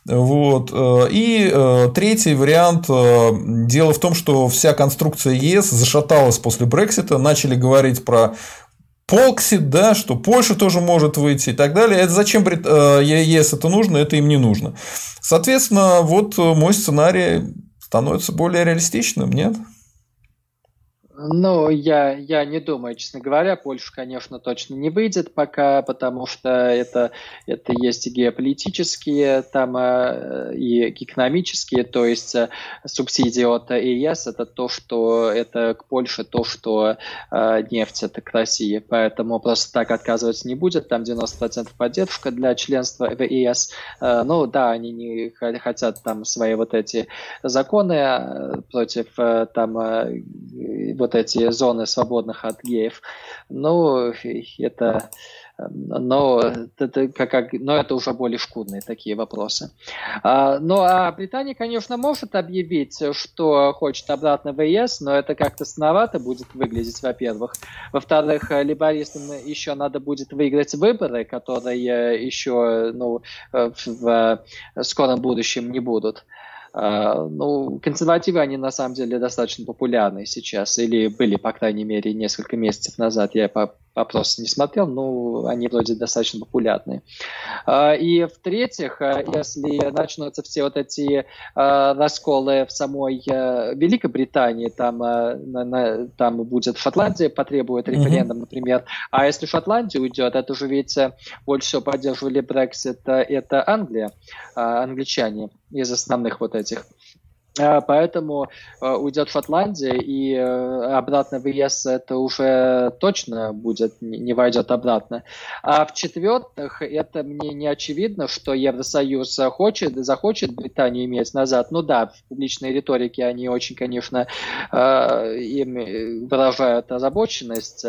Вот. Э, и э, третий вариант. Э, дело в том, что вся конструкция ЕС зашаталась после Брексита. Начали говорить про Полксит, да, что Польша тоже может выйти и так далее. Это зачем ЕС это нужно, это им не нужно. Соответственно, вот мой сценарий становится более реалистичным, нет? Ну, я, я не думаю, честно говоря, Польша, конечно, точно не выйдет пока, потому что это, это есть и геополитические, там, э, и экономические, то есть э, субсидии от ЕС – это то, что это к Польше то, что э, нефть – это к России, поэтому просто так отказываться не будет, там 90% поддержка для членства в ЕС. Э, ну, да, они не хотят там свои вот эти законы э, против там вот вот эти зоны свободных от геев. Ну, это но это, как, но это уже более шкурные такие вопросы. А, ну, а Британия, конечно, может объявить, что хочет обратно в ЕС, но это как-то сновато будет выглядеть, во-первых. Во-вторых, либористам еще надо будет выиграть выборы, которые еще ну, в скором будущем не будут. А, ну, консервативы, они на самом деле достаточно популярны сейчас, или были, по крайней мере, несколько месяцев назад. Я по опрос не смотрел, но они вроде достаточно популярны. А, и в-третьих, а, если начнутся все вот эти а, расколы в самой Великобритании, там, там будет Шотландия потребует референдум, например, а если Шотландия уйдет, это уже ведь больше всего поддерживали Брексит, это Англия, англичане из основных вот этих поэтому э, уйдет Шотландия, и э, обратно в ЕС это уже точно будет, не войдет обратно. А в-четвертых, это мне не очевидно, что Евросоюз хочет, захочет Британию иметь назад. Ну да, в публичной риторике они очень, конечно, э, им выражают озабоченность,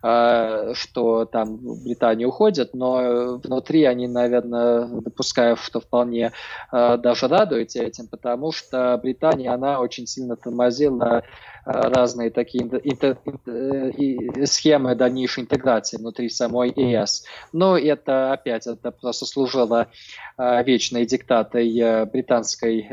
что там Британия уходит, но внутри они, наверное, допускают, что вполне даже радуются этим, потому что Британия, она очень сильно тормозила э, разные такие интер, интер, схемы дальнейшей интеграции внутри самой ЕС. Но это опять это просто служило э, вечной диктатой э, британской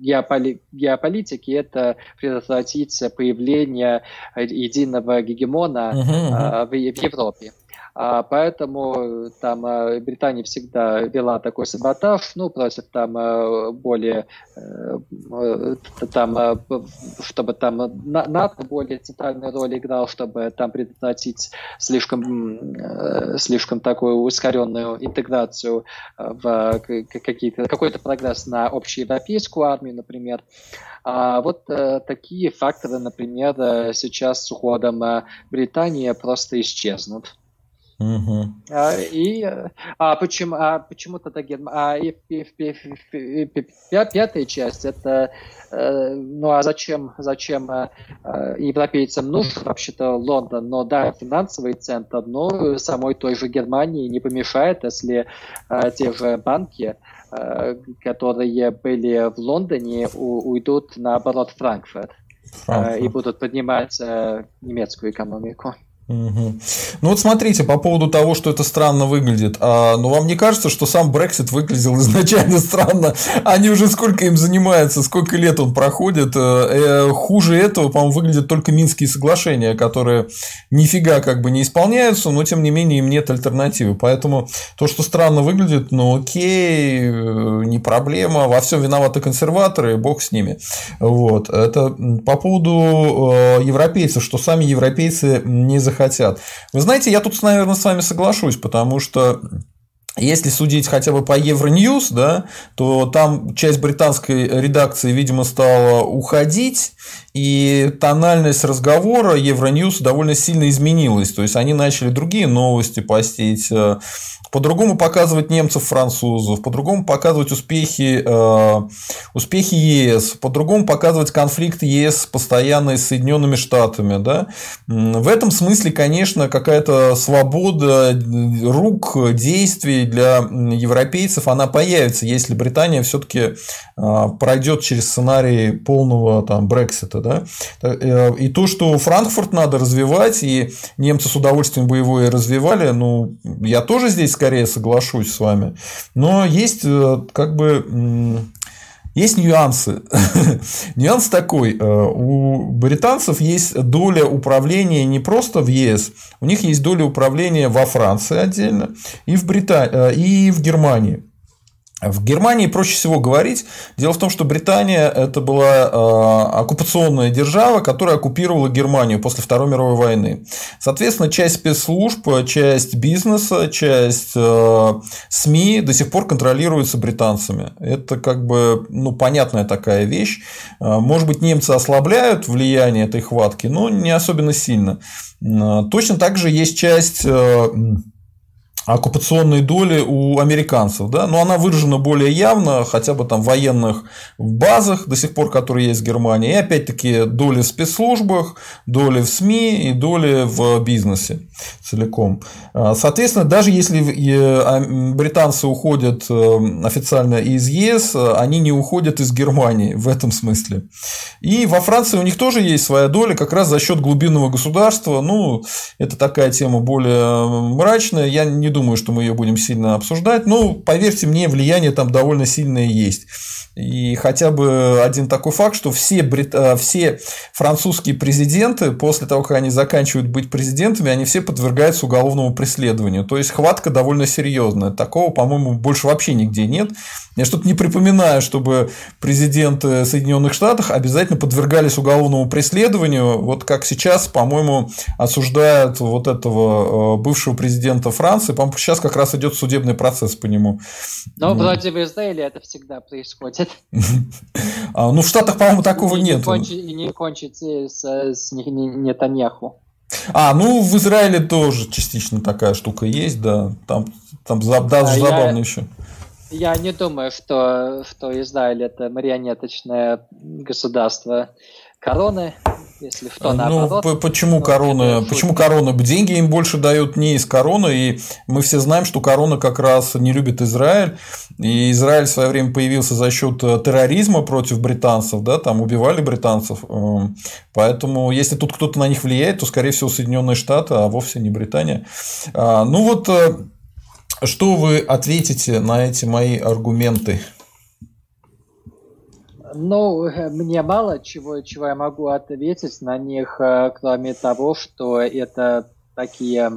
геополи, геополитики. Это предотвратить появление единого гегемона uh-huh. В, в Европе. А, поэтому там а, Британия всегда вела такой саботаж, ну, против там а, более, э, там, чтобы там НАТО более центральную роль играл, чтобы там предотвратить слишком, слишком такую ускоренную интеграцию в какие-то, какой-то прогресс на общеевропейскую армию, например. А вот э, такие факторы, например, э, сейчас с уходом Британии просто исчезнут. Угу. А, и а почему, а почему тогда Германия? А и, и, и, и, пятая часть это э, ну а зачем зачем э, европейцам нужен вообще-то Лондон? Но да, финансовый центр, но самой той же Германии не помешает, если э, те же банки, э, которые были в Лондоне, у, уйдут наоборот в Франкфурт, Франкфурт. Э, и будут поднимать э, немецкую экономику. Угу. Ну вот смотрите, по поводу того, что это странно выглядит. А, ну вам не кажется, что сам Brexit выглядел [laughs] изначально странно? Они уже сколько им занимаются, сколько лет он проходит. Э, э, хуже этого, по-моему, выглядят только Минские соглашения, которые нифига как бы не исполняются, но тем не менее им нет альтернативы. Поэтому то, что странно выглядит, ну окей, э, не проблема. Во всем виноваты консерваторы, бог с ними. Вот. Это по поводу э, европейцев, что сами европейцы не захотели хотят. Вы знаете, я тут, наверное, с вами соглашусь, потому что если судить хотя бы по Евроньюз, да, то там часть британской редакции, видимо, стала уходить, и тональность разговора Евроньюз довольно сильно изменилась. То есть они начали другие новости постить, э, по-другому показывать немцев, французов, по-другому показывать успехи, э, успехи ЕС, по-другому показывать конфликт ЕС постоянно с Соединенными Штатами. Да? В этом смысле, конечно, какая-то свобода рук, действий для европейцев, она появится, если Британия все-таки э, пройдет через сценарий полного там, Брексита. Да? Э, и то, что Франкфурт надо развивать, и немцы с удовольствием бы его и развивали, ну, я тоже здесь скорее соглашусь с вами. Но есть э, как бы есть нюансы. [laughs] Нюанс такой. Э, у британцев есть доля управления не просто в ЕС, у них есть доля управления во Франции отдельно и в, Брита... Э, и в Германии. В Германии проще всего говорить. Дело в том, что Британия это была э, оккупационная держава, которая оккупировала Германию после Второй мировой войны. Соответственно, часть спецслужб, часть бизнеса, часть э, СМИ до сих пор контролируется британцами. Это как бы ну, понятная такая вещь. Э, может быть, немцы ослабляют влияние этой хватки, но не особенно сильно. Точно так же есть часть оккупационной доли у американцев, да, но она выражена более явно, хотя бы там в военных базах до сих пор, которые есть в Германии, и опять-таки доли в спецслужбах, доли в СМИ и доли в бизнесе целиком. А, соответственно, даже если а, британцы уходят э, официально из ЕС, они не уходят из Германии в этом смысле. И во Франции у них тоже есть своя доля, как раз за счет глубинного государства. Ну, это такая тема более мрачная. Я не думаю, что мы ее будем сильно обсуждать. Но, поверьте мне, влияние там довольно сильное есть. И хотя бы один такой факт, что все, брит... Э, все французские президенты, после того, как они заканчивают быть президентами, они все подвергаются уголовному преследованию. То есть хватка довольно серьезная. Такого, по-моему, больше вообще нигде нет. Я что-то не припоминаю, чтобы президенты Соединенных Штатов обязательно подвергались уголовному преследованию. Вот как сейчас, по-моему, осуждают вот этого э, бывшего президента Франции. По-моему, сейчас как раз идет судебный процесс по нему. Но вроде в Израиле это всегда происходит. [laughs] А, ну, в Штатах, по-моему, такого нет. И не кончится с, Нетаньяху. А, ну в Израиле тоже частично такая штука есть, да. Там, там даже забавно еще. Я не думаю, что, что Израиль это марионеточное государство короны, если в то наоборот. Ну, почему ну, корона? Почему корона? Деньги им больше дают не из короны, и мы все знаем, что корона как раз не любит Израиль, и Израиль в свое время появился за счет э, терроризма против британцев, да, там убивали британцев, эм, поэтому если тут кто-то на них влияет, то скорее всего Соединенные Штаты, а вовсе не Британия. А, ну вот э, что вы ответите на эти мои аргументы? Ну, мне мало чего, чего я могу ответить на них, э, кроме того, что это такие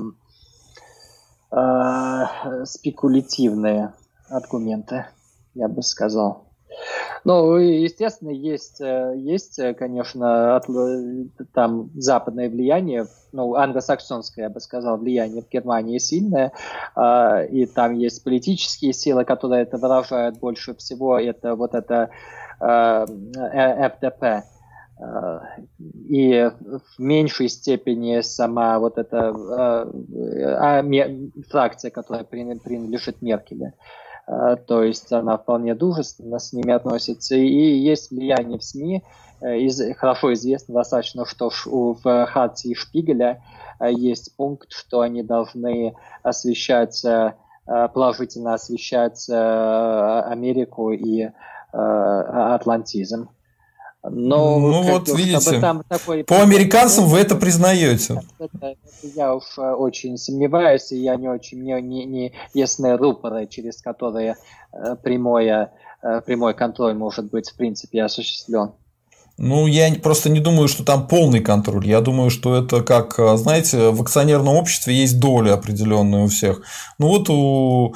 э, спекулятивные аргументы, я бы сказал. Ну, естественно, есть, э, есть, конечно, от, там западное влияние, ну, англосаксонское, я бы сказал, влияние в Германии сильное, э, и там есть политические силы, которые это выражают больше всего, это вот это ФДП, и в меньшей степени сама вот эта э, фракция, которая принадлежит Меркелю. Э, то есть она вполне дружественно с ними относится, и есть влияние в СМИ, э, из, хорошо известно достаточно, что в Хатсе и Шпигеля э, есть пункт, что они должны освещать, положительно освещать Америку и атлантизм. Но, ну вот видите, такой... по американцам вы это признаете. Это, это я уж э, очень сомневаюсь, и я не очень не, не, не ясны рупоры, через которые э, прямое, э, прямой контроль может быть в принципе осуществлен. Ну, я просто не думаю, что там полный контроль. Я думаю, что это как, знаете, в акционерном обществе есть доля определенная у всех. Ну вот у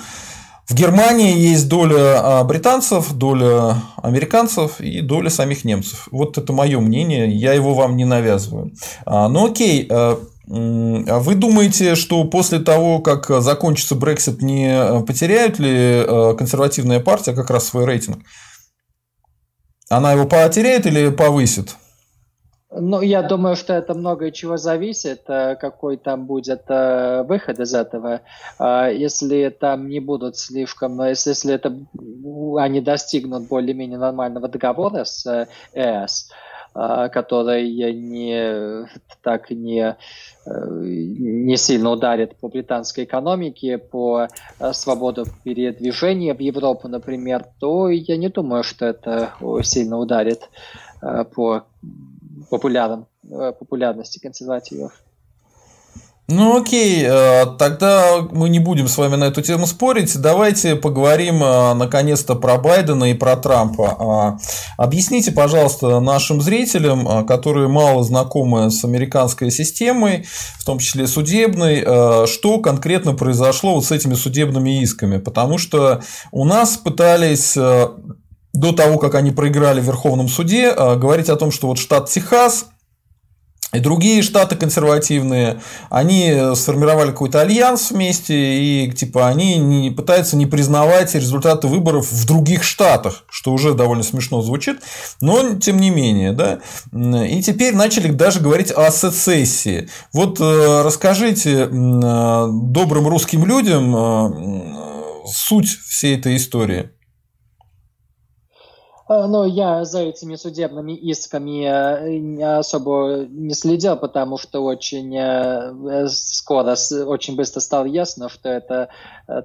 в Германии есть доля а, британцев, доля американцев и доля самих немцев. Вот это мое мнение, я его вам не навязываю. А, ну окей, а, а вы думаете, что после того, как закончится Brexit, не потеряют ли консервативная партия как раз свой рейтинг? Она его потеряет или повысит? Ну, я думаю, что это много чего зависит, э, какой там будет э, выход из этого. А если там не будут слишком, если, если это они достигнут более-менее нормального договора с э, ЭС, который не так не не сильно ударит по британской экономике, по свободу передвижения в Европу, например, то я не думаю, что это сильно ударит по популярен, э, популярности консервативов. Ну окей, э, тогда мы не будем с вами на эту тему спорить. Давайте поговорим э, наконец-то про Байдена и про Трампа. А, объясните, пожалуйста, нашим зрителям, которые мало знакомы с американской системой, в том числе судебной, что конкретно произошло вот с этими судебными исками. Потому что у нас пытались до того, как они проиграли в Верховном суде, а, говорить о том, что вот штат Техас и другие штаты консервативные, они сформировали какой-то альянс вместе, и типа они не, пытаются не признавать результаты выборов в других штатах, что уже довольно смешно звучит, но тем не менее, да. И теперь начали даже говорить о сецессии. Вот э, расскажите добрым русским людям э, суть всей этой истории. Э, но я за этими судебными исками э, особо не следил, потому что очень э, скоро, очень быстро стало ясно, что это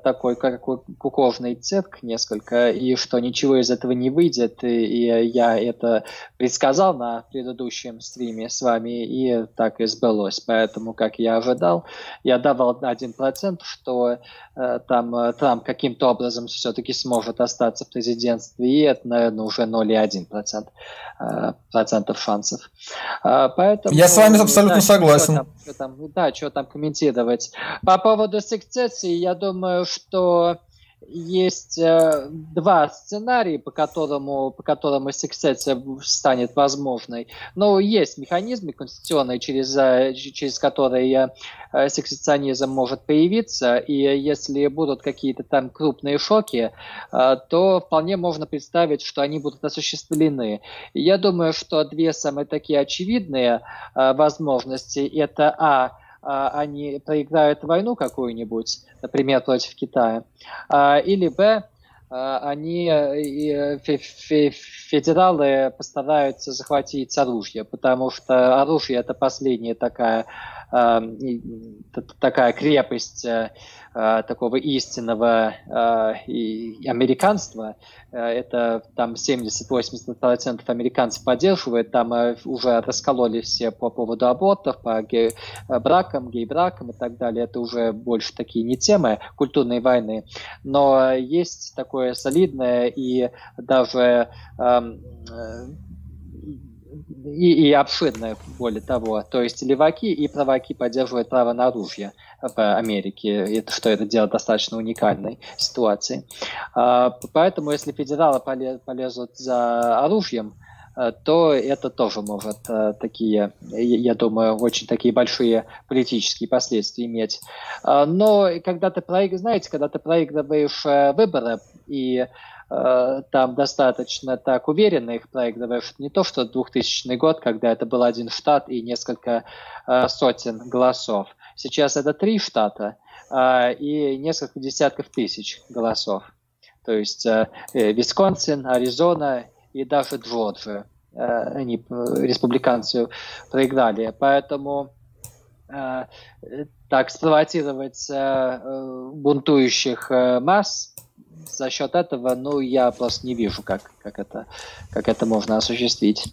такой как кукожный цирк несколько, и что ничего из этого не выйдет. И я это предсказал на предыдущем стриме с вами, и так и сбылось. Поэтому, как я ожидал, я давал 1%, что там Трамп каким-то образом все-таки сможет остаться в президентстве, и это, наверное, уже 0,1% э, процентов шансов. Э, поэтому, Я с вами абсолютно да, согласен. Что там, что там, да, что там комментировать. По поводу сукцессии, я думаю, что есть э, два сценария, по которому, по которому сексация станет возможной. Но есть механизмы конституционные, через, э, через которые э, сексационизм может появиться, и если будут какие-то там крупные шоки, э, то вполне можно представить, что они будут осуществлены. Я думаю, что две самые такие очевидные э, возможности – это а – а, они проиграют войну какую-нибудь, например, против Китая, а, или б, а, они, федералы постараются захватить оружие, потому что оружие это последняя такая, такая крепость э, Э, такого истинного э, американства. Это там 70-80% американцев поддерживает, там уже раскололи все по поводу абортов, по бракам, гей-бракам и так далее. Это уже больше такие не темы культурной войны. Но есть такое солидное и даже эм, и, и обширное, более того. То есть леваки и праваки поддерживают право на оружие в Америке, это, что это дело достаточно уникальной ситуации. А, поэтому, если федералы полезут за оружием, то это тоже может э, такие, я думаю, очень такие большие политические последствия иметь. Э, но когда ты проигрываешь, знаете, когда ты проигрываешь выборы и там достаточно так уверенно их проигрываешь. Не то, что 2000 год, когда это был один штат и несколько сотен голосов. Сейчас это три штата и несколько десятков тысяч голосов. То есть Висконсин, Аризона и даже Джорджия. Э, они, э, республиканцы, проиграли. Поэтому э, так спровоцировать бунтующих масс за счет этого, ну, я просто не вижу, как, как, это, как это можно осуществить.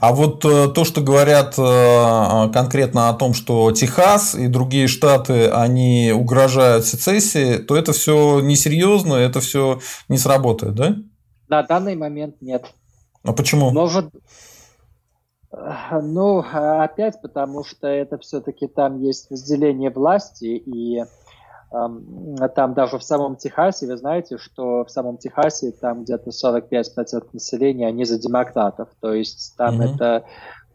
А вот то, что говорят конкретно о том, что Техас и другие штаты, они угрожают сецессии, то это все несерьезно, это все не сработает, да? На данный момент нет. А почему? Может, ну, опять потому что это все-таки там есть разделение власти, и э, там даже в самом Техасе, вы знаете, что в самом Техасе там где-то 45% населения, они за демократов. То есть там mm-hmm. это э,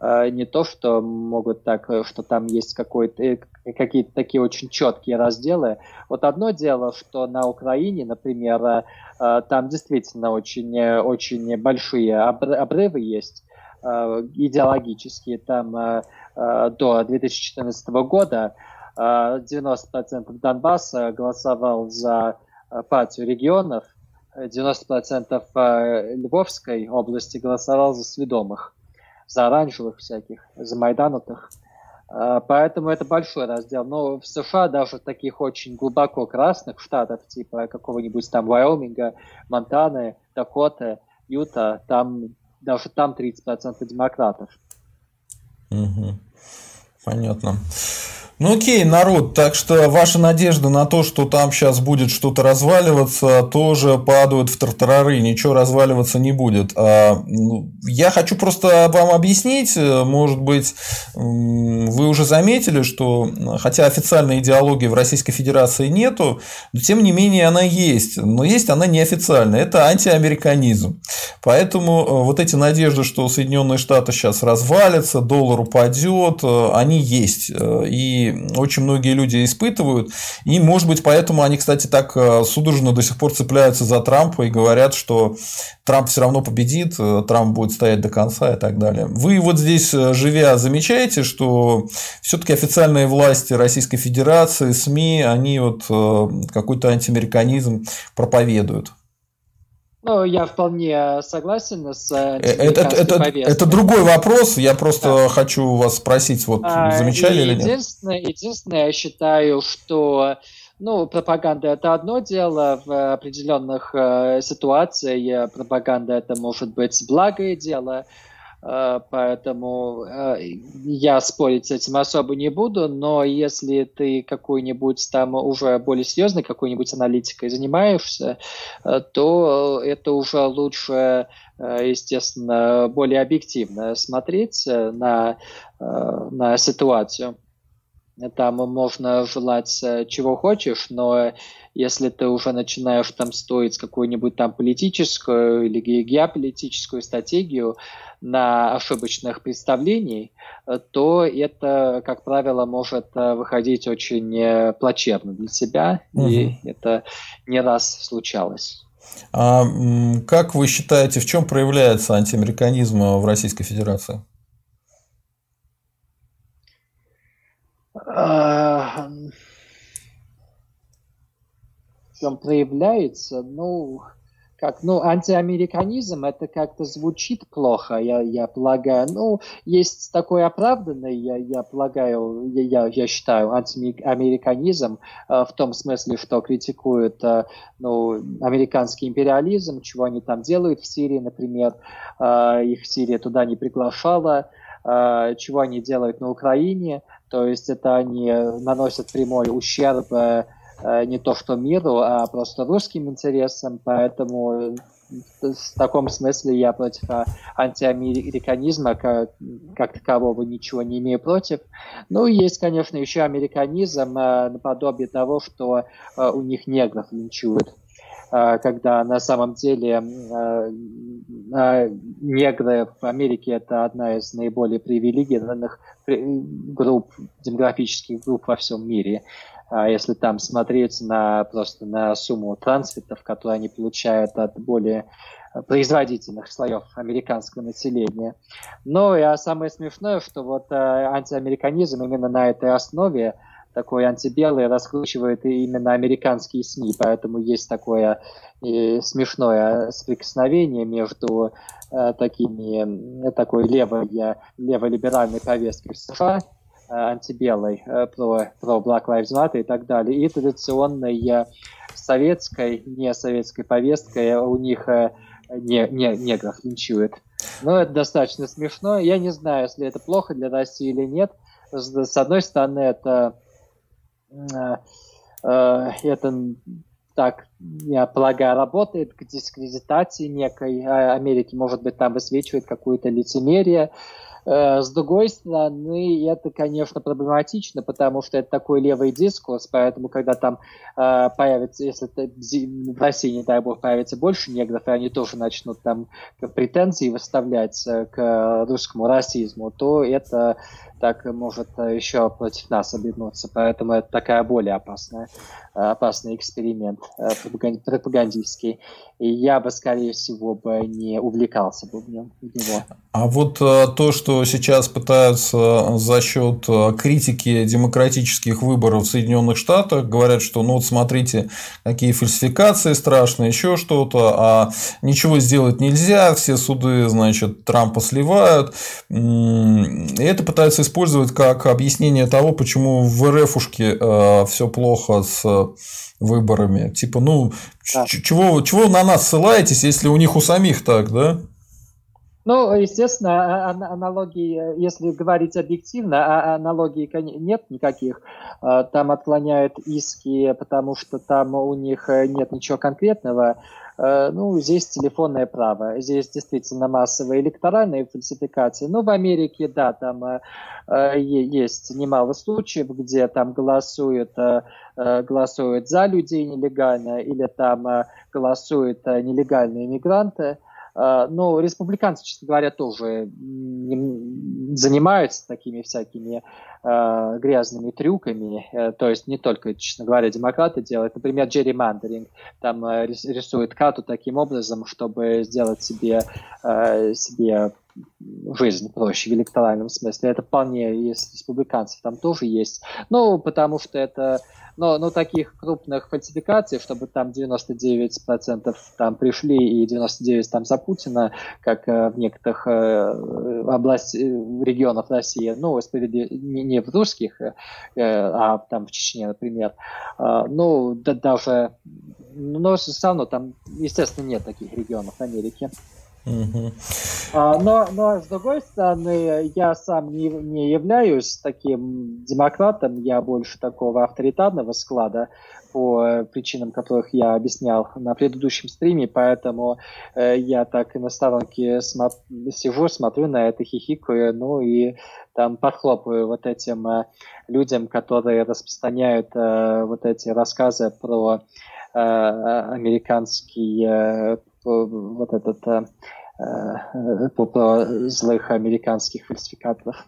не то, что могут так, что там есть какой-то э, какие-то такие очень четкие разделы. Вот одно дело, что на Украине, например, э, э, там действительно очень, очень большие обрывы есть э, идеологические. Там до 2014 года 90% Донбасса голосовал за партию регионов, 90% Львовской области голосовал за сведомых, за оранжевых всяких, за майданутых. А, поэтому это большой раздел. Но в США даже таких очень глубоко красных штатов, типа какого-нибудь там Вайоминга, Монтаны, Дакоты, Юта, там даже там 30% демократов. Угу. Понятно. Ну окей, народ, так что ваша надежда на то, что там сейчас будет что-то разваливаться, тоже падают в тартарары, ничего разваливаться не будет. А, ну, я хочу просто вам объяснить, может быть, вы уже заметили, что хотя официальной идеологии в Российской Федерации нету, но тем не менее она есть, но есть она неофициальная, это антиамериканизм. Поэтому э, вот эти надежды, что Соединенные Штаты сейчас развалятся, доллар упадет, э, они есть. Э, очень многие люди испытывают. И, может быть, поэтому они, кстати, так э, судорожно до сих пор цепляются за Трампа и говорят, что Трамп все равно победит, э, Трамп будет стоять до конца и так далее. Вы вот здесь, э, живя, замечаете, что все-таки официальные власти Российской Федерации, СМИ, они вот какой-то антиамериканизм проповедуют? Ну, я вполне согласен с э, это, это, это, это другой вопрос. Я просто да. хочу вас спросить, вот а, замечали или нет? Единственное, единственное, я считаю, что ну, пропаганда это одно дело, в определенных э, ситуациях пропаганда это может быть благое дело, Э, поэтому э, я спорить с этим особо не буду, но если ты какой-нибудь там уже более серьезной какой-нибудь аналитикой занимаешься, э, то это уже лучше, естественно, более объективно смотреть на, на ситуацию. Там можно желать чего хочешь, но если ты уже начинаешь там строить какую-нибудь там политическую или геополитическую стратегию, на ошибочных представлений, э, то это, как правило, может э, выходить очень э, плачевно для себя, угу. и это не раз случалось. А как вы считаете, в чем проявляется антиамериканизм в Российской Федерации? В чем проявляется? Ну, как, ну, антиамериканизм, это как-то звучит плохо, я, я полагаю. Ну, есть такой оправданный, я, я полагаю, я, я считаю, антиамериканизм э, в том смысле, что критикует э, ну, американский империализм, чего они там делают в Сирии, например, э, их Сирия туда не приглашала, э, чего они делают на Украине, то есть это они наносят прямой ущерб э, Э, не то что миру, а просто русским интересам, поэтому в таком смысле я против антиамериканизма как, как такового ничего не имею против. Ну, есть, конечно, еще американизм наподобие того, что у них негров линчуют когда на самом деле негры в Америке это одна из наиболее привилегированных групп, демографических групп во всем мире. А если там смотреть на просто на сумму трансфертов, которые они получают от более производительных слоев американского населения. Но и а самое смешное, что вот э, антиамериканизм именно на этой основе такой антибелый раскручивает именно американские СМИ, поэтому есть такое э, смешное соприкосновение между э, такими, такой левой, леволиберальной повесткой в США Э, антибелой, про, про Black Lives Matter и так далее, и традиционной советской, не советской повесткой у них не, не, негров линчуют. Но это достаточно смешно. Я не знаю, если это плохо для России или нет. С одной стороны, это, это так, я полагаю, работает к дискредитации некой Америки. Может быть, там высвечивает какое-то лицемерие. Э, с другой стороны, это, конечно, проблематично, потому что это такой левый дискурс, поэтому, когда там э, появится, если в России, не дай бог, появится больше негров, и они тоже начнут там претензии выставлять э, к русскому расизму, то это так может еще против нас обернуться. Поэтому это такая более опасная, опасный эксперимент пропагандистский. И я бы, скорее всего, бы не увлекался бы в, нем, в него. А вот то, что сейчас пытаются за счет э, критики демократических выборов в Соединенных Штатах, говорят, что ну вот смотрите, какие фальсификации страшные, еще что-то, а ничего сделать нельзя, все суды, значит, Трампа сливают. И это пытаются использовать как объяснение того, почему в РФушке э, все плохо с выборами. Типа, ну, да. чего, чего на нас ссылаетесь, если у них у самих так, да? Ну, естественно, а, а, аналогии, если говорить объективно, а аналогий нет никаких. Там отклоняют иски, потому что там у них э, нет ничего конкретного. Э, ну, здесь телефонное право, здесь действительно массовые электоральные фальсификации. Ну, в Америке, да, там э, есть немало случаев, где там голосуют, голосуют за людей нелегально или там голосуют нелегальные иммигранты. А, но республиканцы, честно говоря, тоже занимаются такими всякими э, грязными трюками. Э, то есть не только, честно говоря, демократы делают. Например, Джерри Мандеринг там э, рисует карту таким образом, чтобы сделать себе, э, себе жизнь проще в электоральном смысле. Это вполне из республиканцев там тоже есть. Ну, потому что это но, но таких крупных фальсификаций, чтобы там 99% там пришли и 99% там за Путина, как э, в некоторых э, областях, э, регионах России, ну, не, не в русских, э, а там в Чечне, например, э, ну, да, даже, но все равно там, естественно, нет таких регионов в Америке. Uh-huh. А, но, но с другой стороны, я сам не, не являюсь таким демократом, я больше такого авторитарного склада по причинам, которых я объяснял на предыдущем стриме, поэтому э, я так и на сторонке смо- сижу, смотрю на это, хихикаю, ну и там подхлопаю вот этим э, людям, которые распространяют э, вот эти рассказы про э, американский э, вот этот э, э, по злых американских фальсификаторов.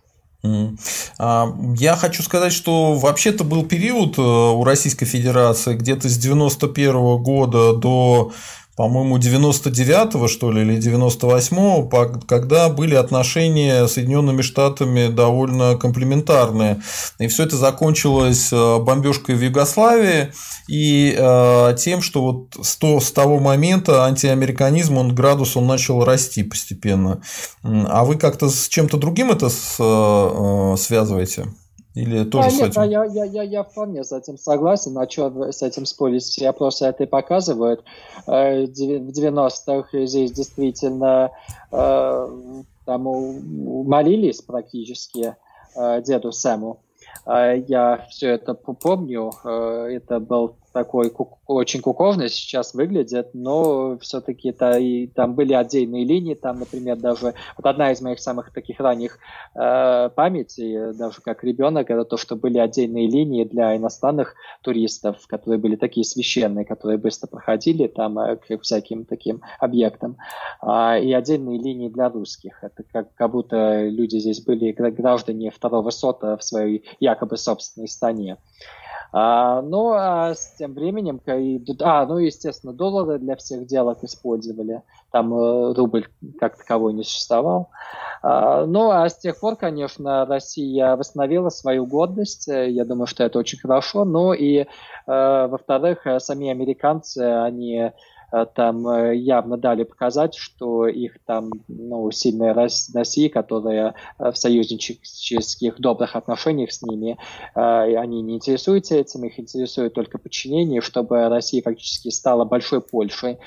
А, я хочу сказать, что вообще-то был период э, у Российской Федерации где-то с 91 года до по-моему, 99-го, что ли, или 98-го, когда были отношения с Соединенными Штатами довольно комплементарные. И все это закончилось э, бомбежкой в Югославии и э, тем, что вот с, то, с того момента антиамериканизм, он градус он начал расти постепенно. А вы как-то с чем-то другим это э, связываете? Или тоже а, с нет, этим? Я, я, я, я вполне с этим согласен. А что с этим спорить? Все просто это и показывают. Э, в 90-х здесь действительно э, там молились практически э, деду Сэму. Я все это помню. Это был такой очень кукожно сейчас выглядит, но все-таки это и там были отдельные линии, там, например, даже вот одна из моих самых таких ранних э, памятей, даже как ребенок, это то, что были отдельные линии для иностранных туристов, которые были такие священные, которые быстро проходили там э, к всяким таким объектам, э, и отдельные линии для русских. Это как, как будто люди здесь были граждане второго сота в своей якобы собственной стране. А, ну, а с тем временем, а, ну, естественно, доллары для всех делок использовали. Там э, рубль как таковой не существовал. А, ну, а с тех пор, конечно, Россия восстановила свою годность. Я думаю, что это очень хорошо. Ну и, э, во-вторых, сами американцы, они Э, там э, явно дали показать, что их там ну, сильная Россия, которая э, в союзнических добрых отношениях с ними, они не интересуются этим, их интересует только подчинение, чтобы Россия фактически стала большой Польшей,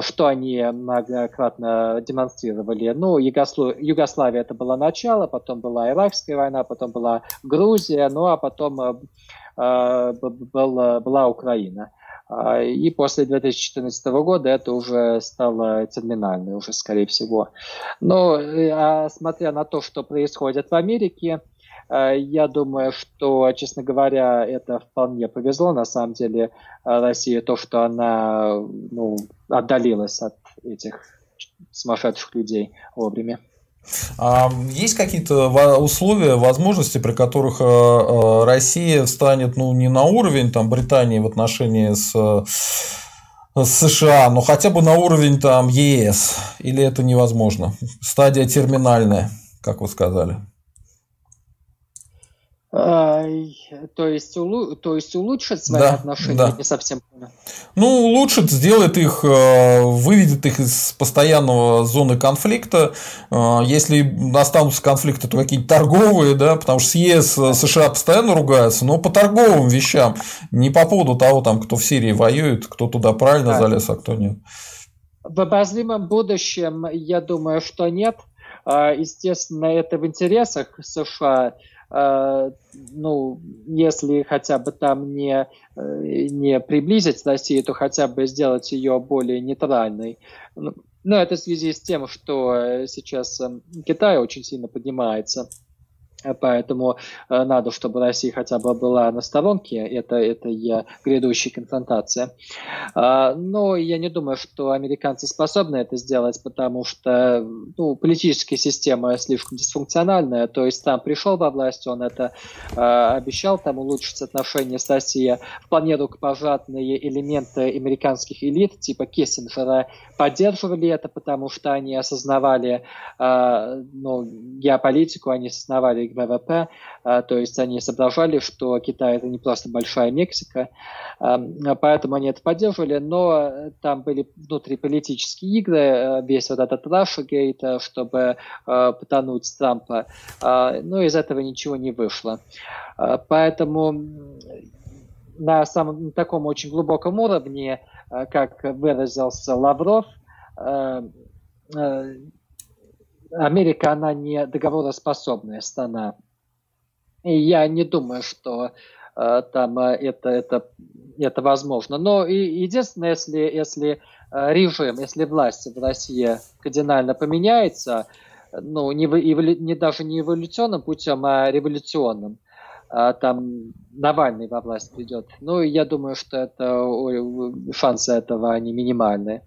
что они многократно демонстрировали. Ну, Югославия это было начало, потом была Иракская война, потом была Грузия, ну а потом была Украина. А, и после 2014 года это уже стало терминальной, уже скорее всего. Но э, а смотря на то, что происходит в Америке, э, я думаю, что, честно говоря, это вполне повезло. На самом деле э, России то, что она ну, отдалилась от этих сумасшедших людей вовремя. А есть какие-то условия, возможности, при которых э, э, Россия встанет ну, не на уровень там, Британии в отношении с, с США, но хотя бы на уровень там, ЕС? Или это невозможно? Стадия терминальная, как вы сказали. А, то есть, улу, то есть улучшит свои да, отношения, да. не совсем понял. Ну, улучшит, сделает их, э, выведет их из постоянного зоны конфликта. Э, если останутся конфликты, то какие-то торговые, да, потому что с ЕС э, США постоянно ругаются, но по торговым вещам, не по поводу того, там, кто в Сирии воюет, кто туда правильно да. залез, а кто нет. В обозримом будущем, я думаю, что нет. А, естественно, это в интересах США Э, ну, если хотя бы там не, э, не приблизить Россию, то хотя бы сделать ее более нейтральной. Но ну, это в связи с тем, что сейчас Китай очень сильно поднимается Поэтому э, надо, чтобы Россия хотя бы была на сторонке, это, это я грядущая конфронтация. А, но я не думаю, что американцы способны это сделать, потому что ну, политическая система слишком дисфункциональная. То есть там пришел во власть, он это а, обещал, там улучшить отношения с Россией. Вполне рукопожатные элементы американских элит, типа Киссинджера, поддерживали это, потому что они осознавали а, ну, геополитику, они осознавали ВВП, а, то есть они соображали, что Китай это не просто большая Мексика, а, поэтому они это поддерживали, но там были внутриполитические игры, а, весь вот этот Russiagate, чтобы потонуть Трампа, но из этого ничего не вышло. Поэтому на самом таком очень глубоком уровне, как выразился Лавров, Америка, она не договороспособная страна. И я не думаю, что э, там э, это, это, это возможно. Но и, единственное, если, если э, режим, если власть в России кардинально поменяется, ну, не, не даже не эволюционным путем, а революционным, а там Навальный во власть придет. Ну, я думаю, что это шансы этого они минимальные.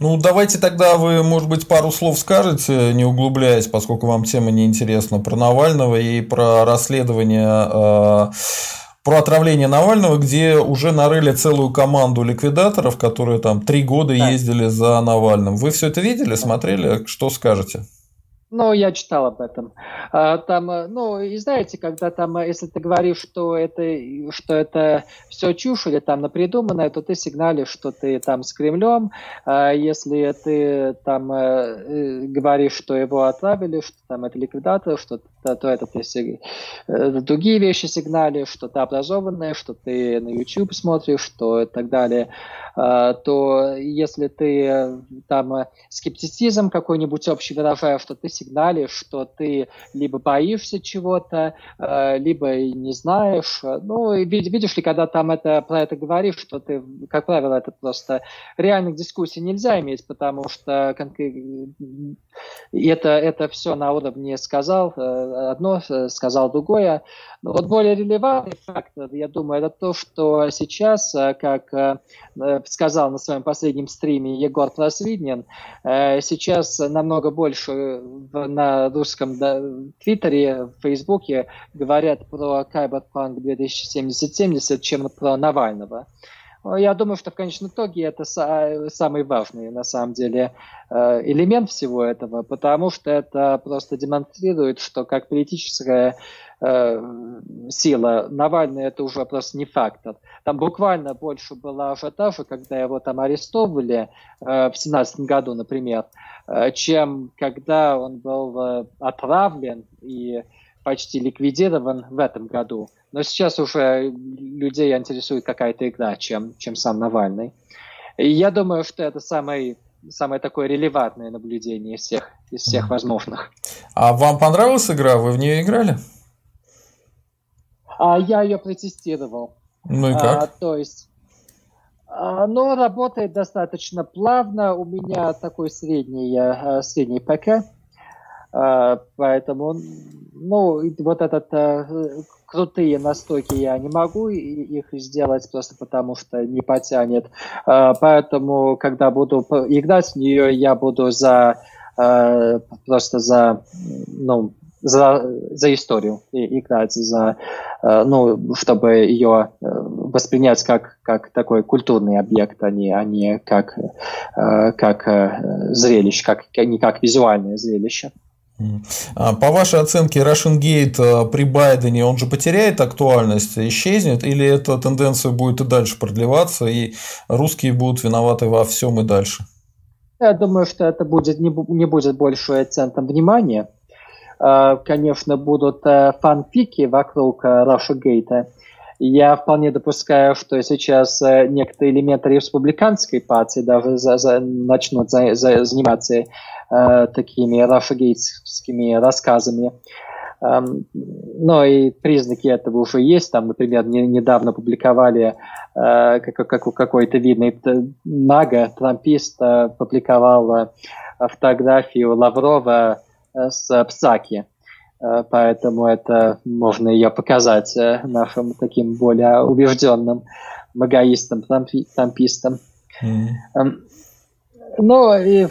Ну, давайте тогда вы, может быть, пару слов скажете, не углубляясь, поскольку вам тема не интересна, про Навального и про расследование э, про отравление Навального, где уже нарыли целую команду ликвидаторов, которые там три года да. ездили за Навальным. Вы все это видели, смотрели? Что скажете? Ну, я читал об этом. А, там, э, ну, и знаете, когда там, э, если ты говоришь, что это, что это все чушь или там напридуманное, то ты сигналишь, что ты там с Кремлем. А если ты там э, говоришь, что его отравили, что там это ликвидатор, что то, то это ты другие вещи сигналишь, что ты образованный, что ты на YouTube смотришь, что и так далее, то если ты э, там скептицизм какой-нибудь общий выражаешь, что ты сигналишь, что ты либо боишься чего-то, либо не знаешь. Ну, и видишь ли, когда там это, про это говоришь, что ты, как правило, это просто реальных дискуссий нельзя иметь, потому что это, это все на уровне сказал, одно, э, сказал другое. Но вот более релевантный фактор, я думаю, это то, что сейчас, э, как э, сказал на своем последнем стриме Егор Просвиднин, сейчас намного больше на русском твиттере, в фейсбуке говорят про Кайберпанк 2070 чем про Навального. Я думаю, что в конечном итоге это самый важный, на самом деле, э, элемент всего этого, потому что это просто демонстрирует, что как политическая э, сила Навальный это уже просто не фактор. Там буквально больше было ажиотажа, когда его там арестовывали э, в семнадцатом году, например, чем когда он был отравлен и почти ликвидирован в этом году. Но сейчас уже людей интересует какая-то игра, чем, чем сам Навальный. И я думаю, что это самое, самое такое релевантное наблюдение из всех, из всех возможных. А вам понравилась игра? Вы в нее играли? А, я ее протестировал. Ну и как? А, то есть, а, ну, работает достаточно плавно. У меня такой средний, а, средний ПК. А, поэтому, ну, вот этот а, крутые настойки я не могу их сделать просто потому, что не потянет. А, поэтому, когда буду играть в нее, я буду за просто за, ну, за, за историю и играть, за, ну, чтобы ее воспринять как, как такой культурный объект, а не, а не как, как зрелище, как, не как визуальное зрелище. А, по вашей оценке, Russian Gate при Байдене, он же потеряет актуальность, исчезнет, или эта тенденция будет и дальше продлеваться, и русские будут виноваты во всем и дальше? Я думаю, что это будет, не, не будет больше центром внимания. А, конечно, будут э, фанфики вокруг э, Russia Gate. Я вполне допускаю, что сейчас э, некоторые элементы республиканской партии даже за, за, начнут за, за, заниматься э, такими рафагейтскими рассказами. Um, но и признаки этого уже есть. Там, например, не, недавно публиковали uh, как, как, какой-то видный мага, трампист, uh, публиковал фотографию Лаврова с Псаки. Э, поэтому это можно ее показать э, нашим таким более убежденным магаистам, тампистам. Mm. Ну, и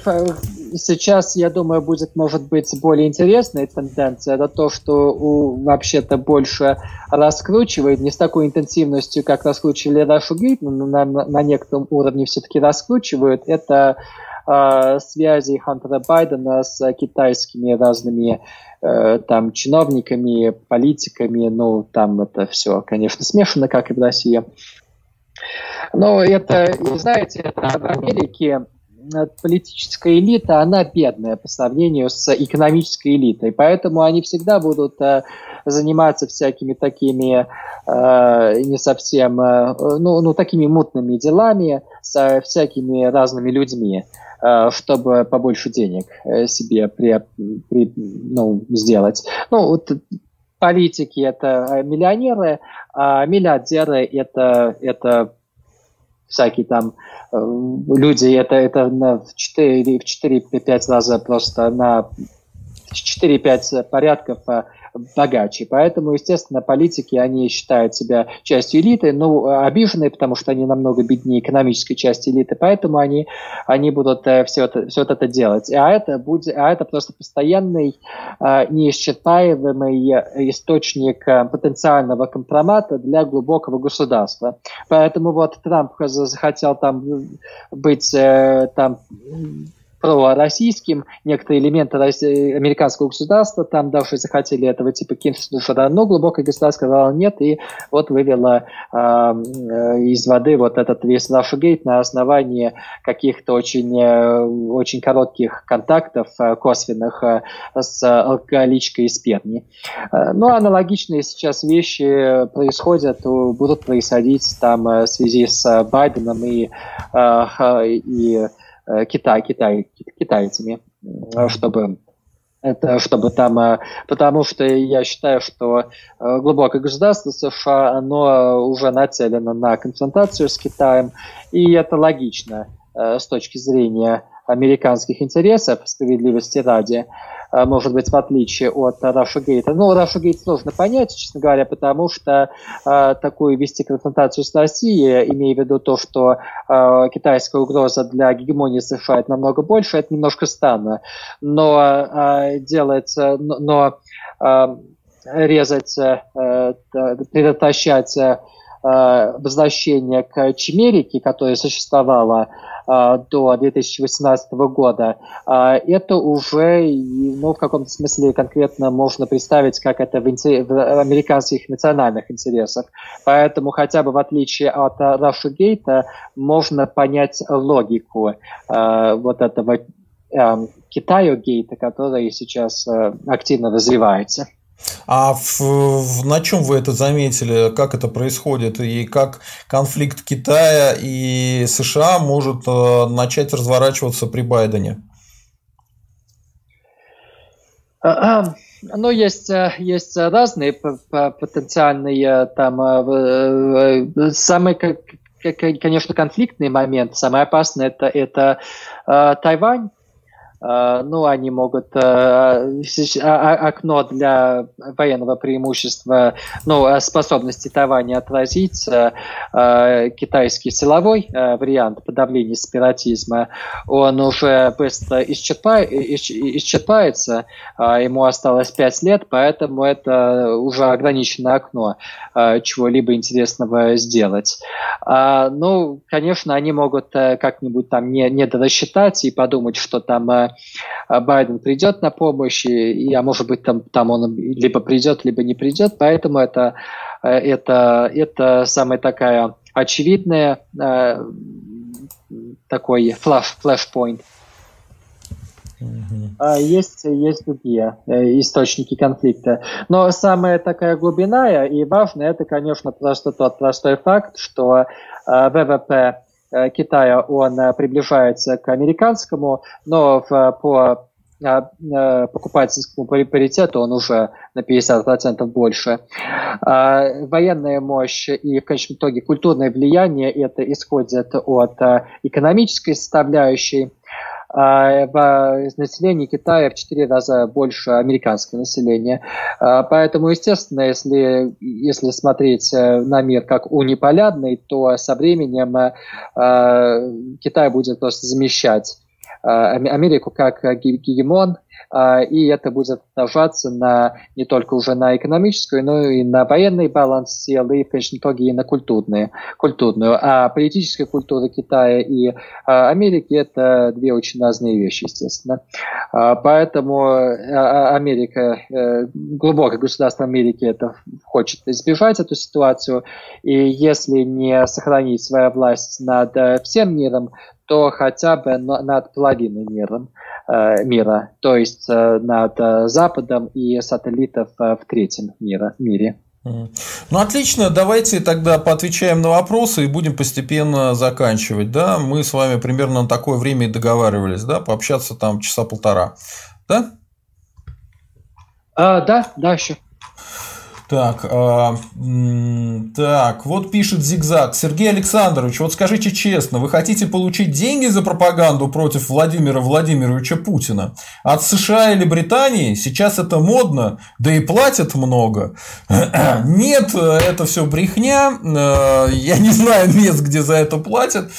сейчас, я думаю, будет, может быть, более интересная тенденция. Это то, что вообще-то больше раскручивает, не с такой интенсивностью, как раскручивали Russia Gate, но на, на, на некотором уровне все-таки раскручивают. Это э, связи Хантера Байдена с китайскими разными Э, там чиновниками, политиками, ну, там это все, конечно, смешано, как и в России. Но это, знаете, это в Америке политическая элита, она бедная по сравнению с экономической элитой, поэтому они всегда будут э, заниматься всякими такими э, не совсем, э, ну, ну, такими мутными делами с всякими разными людьми. Э, чтобы побольше денег э, себе при, при, ну, сделать. Ну, вот политики это миллионеры, а миллиардеры это, это всякие там э, люди, это, это на в 4 в 4-5 раза просто на 4-5 порядков богаче. Поэтому, естественно, политики, они считают себя частью элиты, но обиженные, потому что они намного беднее экономической части элиты, поэтому они, они будут э, все, это, все это делать. А это, будет, а это просто постоянный, э, неисчерпаемый источник э, потенциального компромата для глубокого государства. Поэтому вот Трамп захотел там быть там пророссийским, некоторые элементы американского государства там даже захотели этого типа кинуть но глубокое государство сказало нет, и вот вывело э, из воды вот этот весь Russiagate на основании каких-то очень, э, очень коротких контактов э, косвенных э, с алкоголичкой из Перми. Э, ну, аналогичные сейчас вещи происходят, будут происходить там в связи с Байденом и, и Китай, Китай, китайцами, чтобы это чтобы там, потому что я считаю, что глубокое государство США, оно уже нацелено на конфронтацию с Китаем, и это логично с точки зрения американских интересов, справедливости ради. Э, может быть, в отличие от Russiagate. Ну, Russiagate сложно понять, честно говоря, потому что э, такую вести конфронтацию с Россией, имея в виду то, что э, китайская угроза для гегемонии США это намного больше, это немножко странно. Но э, делать, но, э, резать, э, предотвращать э, возвращение к чимерике, которая существовала а, до 2018 года, а, это уже, ну, в каком-то смысле конкретно можно представить, как это в, в американских национальных интересах. Поэтому хотя бы в отличие от Russiagate можно понять логику а, вот этого Китаю гейта, который сейчас активно развивается. А в, в, на чем вы это заметили? Как это происходит? И как конфликт Китая и США может э, начать разворачиваться при Байдене? А, а, ну, есть, э, есть разные потенциальные там самый, конечно, конфликтный момент, самый опасный это, это Тайвань, Э, ну, они могут э, а, а, окно для военного преимущества, ну, способности Тайваня отразить э, китайский силовой вариант подавления сепаратизма, он уже быстро исчерпа... исчерпается, ему осталось пять лет, поэтому это уже ограниченное окно чего-либо интересного сделать. Ну, конечно, они могут как-нибудь там не, не дорассчитать и подумать, что там а Байден придет на помощь, и, а может быть там, там он либо придет, либо не придет, поэтому это, э, это, это самая такая очевидная э, такой flash, flash-point. Uh-huh. Есть, есть другие э, источники конфликта. Но самая такая глубинная и важная, это, конечно, просто тот простой факт, что ВВП Э, Китая он э, приближается к американскому, но в, по э, покупательскому паритету он уже на 50% больше. Военная мощь и в конечном итоге культурное влияние это исходит от экономической составляющей. А, население Китая в 4 раза больше американского населения. А, поэтому, естественно, если, если смотреть э, на мир как униполярный, то со временем э, Китай будет просто замещать э, Америку как гегемон, а, и это будет отражаться на, не только уже на экономическую, но и на военный баланс сил, и в конечном итоге и на культурные, культурную. А политическая культура Китая и а, Америки – это две очень разные вещи, естественно. А, поэтому Америка, э, глубокое государство Америки это хочет избежать эту ситуацию, и если не сохранить свою власть над э, всем миром, то хотя бы над половиной мира, э, мира то есть э, над э, Западом и сателлитов в третьем мира, мире. Ну отлично, давайте тогда поотвечаем на вопросы и будем постепенно заканчивать. Да? Мы с вами примерно на такое время и договаривались, да, пообщаться там часа полтора. Да? А, да, да, еще. Так, э, так, вот пишет Зигзаг. Сергей Александрович, вот скажите честно, вы хотите получить деньги за пропаганду против Владимира Владимировича Путина? От США или Британии? Сейчас это модно, да и платят много. [clears throat] Нет, это все брехня. Э, я не знаю мест, где за это платят.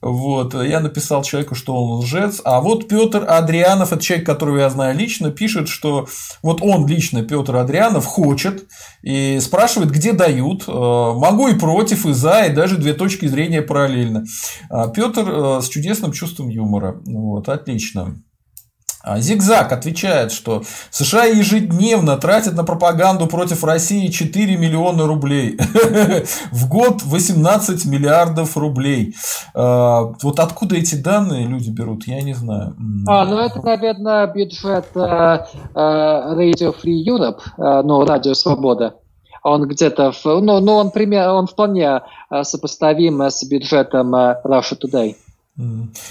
Вот, я написал человеку, что он лжец. А вот Петр Адрианов, это человек, которого я знаю лично, пишет, что вот он лично, Петр Адрианов, хочет и спрашивает, где дают. Э, могу и против, и за, и даже две точки зрения параллельно. А Петр э, с чудесным чувством юмора. Вот, отлично. А Зигзаг отвечает, что США ежедневно тратят на пропаганду против России 4 миллиона рублей. [laughs] В год 18 миллиардов рублей. А, вот откуда эти данные люди берут, я не знаю. А, ну это, наверное, бюджет э, э, Radio Free Europe, э, ну, Радио Свобода он где-то, ну, ну он, пример, он вполне сопоставим с бюджетом Russia Today.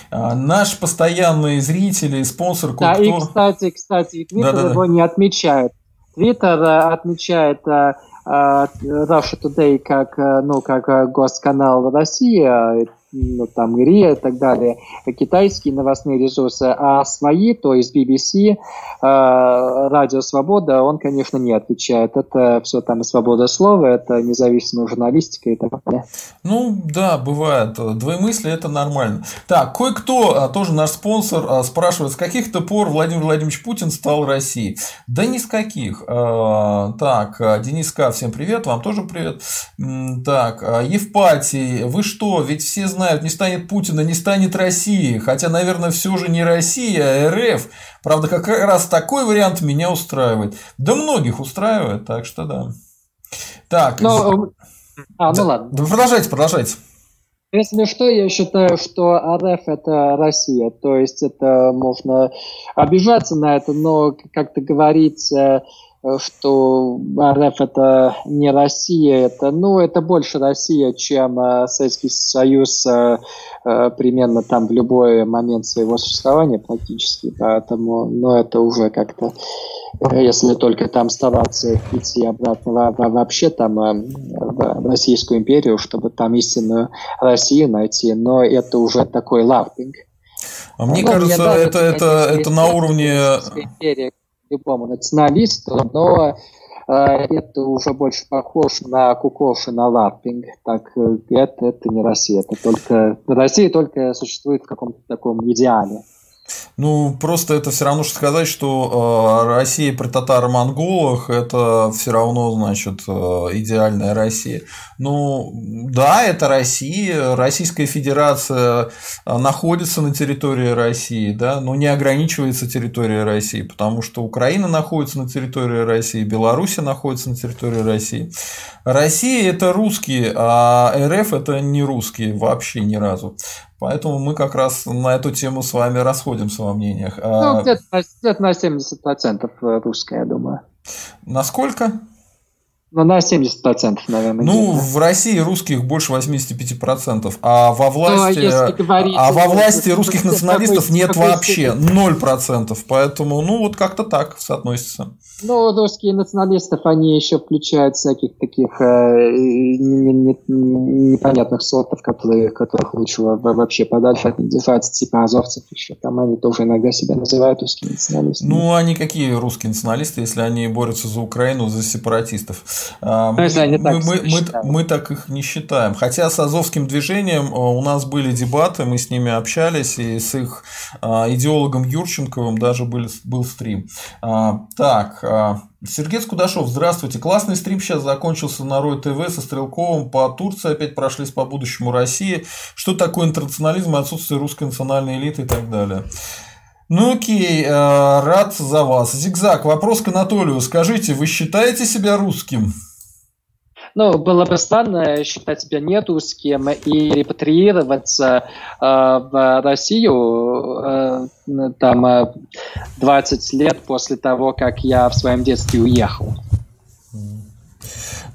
А, наш постоянный зритель и спонсор Да, и, кстати, кстати, Твиттер да, да, его да. не отмечает. Твиттер э, отмечает uh, Russia Today как, ну, как госканал России, а ну, там РИА и так далее, китайские новостные ресурсы, а свои, то есть BBC, э, Радио Свобода, он, конечно, не отвечает. Это все там свобода слова, это независимая журналистика и так далее. Ну, да, бывает. Двоемыслие – это нормально. Так, кое-кто, а, тоже наш спонсор, а, спрашивает, с каких-то пор Владимир Владимирович Путин стал Россией? Да ни с каких. А, так, Денис К, всем привет, вам тоже привет. Так, Евпатий, вы что, ведь все знают, знают, не станет Путина, не станет России. Хотя, наверное, все же не Россия, а РФ. Правда, как раз такой вариант меня устраивает. Да многих устраивает, так что да. Так. Но... А, ну ладно. Да, продолжайте, продолжайте. Если что, я считаю, что РФ это Россия. То есть это можно обижаться на это, но как-то говорить что РФ это не Россия, это, ну, это больше Россия, чем э, Советский Союз э, э, примерно там в любой момент своего существования практически, поэтому, ну, это уже как-то, если только там стараться идти обратно вообще там в Российскую империю, чтобы там истинную Россию найти, но это уже такой лавпинг. А мне ну, кажется, это, это, это на уровне... Империя, любому националисту, но э, это уже больше похож на кукоши, на лаппинг. Так э, это, это не Россия, это только Россия только существует в каком-то таком идеале. Ну, просто это все равно, что сказать, что э, Россия при татаро-монголах это все равно, значит, э, идеальная Россия. Ну, да, это Россия, Российская Федерация э, находится на территории России, да, но не ограничивается территорией России, потому что Украина находится на территории России, Беларусь находится на территории России. Россия – это русские, а РФ – это не русские вообще ни разу. Поэтому мы как раз на эту тему с вами расходимся во мнениях. А ну, где-то, где на 70% русская, я думаю. Насколько? Ну, на 70%, наверное. Ну, в России русских больше 85%, а во власти, ну, а, говорить, а во власти русских [laughs] националистов нет вообще 0%. Поэтому, ну, вот как-то так соотносится. Ну, русские националистов, они еще включают всяких таких э, непонятных сортов, которые, которых лучше вообще подальше от них держаться, типа азовцев еще. Там они тоже иногда себя называют русскими националистами. Ну, они какие русские националисты, если они борются за Украину, за сепаратистов? Мы, мы, мы, мы, мы так их не считаем. Хотя с Азовским движением а, у нас были дебаты, мы с ними общались, и с их а, идеологом Юрченковым даже был, был стрим. Так, Сергей Скудашов, здравствуйте. Классный стрим сейчас закончился на Рой ТВ со Стрелковым. По Турции опять прошлись по будущему России. Что такое интернационализм, отсутствие русской национальной элиты и так далее. Ну окей, рад за вас. Зигзаг, вопрос к Анатолию. Скажите, вы считаете себя русским? Ну, было бы странно считать себя не русским и репатриироваться э, в Россию э, там э, 20 лет после того, как я в своем детстве уехал.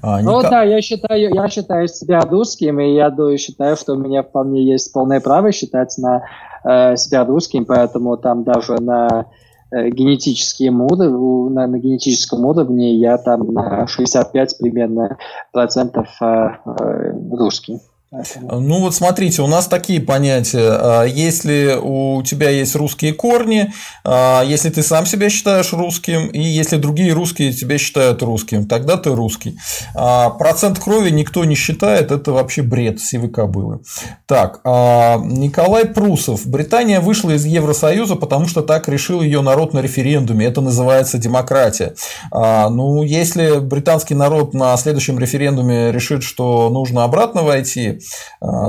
А, ну никак... да, я считаю, я считаю себя русским, и я считаю, что у меня вполне есть полное право считать на, э, себя русским, поэтому там даже на Э, генетическим уровне, на, на генетическом уровне я там на 65 примерно процентов э, э, русский. Ну вот смотрите, у нас такие понятия. А, если у тебя есть русские корни, а, если ты сам себя считаешь русским, и если другие русские тебя считают русским, тогда ты русский. А, процент крови никто не считает, это вообще бред сивы кобылы. Так, Николай Прусов. Британия вышла из Евросоюза, потому что так решил ее народ на референдуме. Это называется демократия. Ну, если британский народ на следующем референдуме решит, что нужно обратно войти,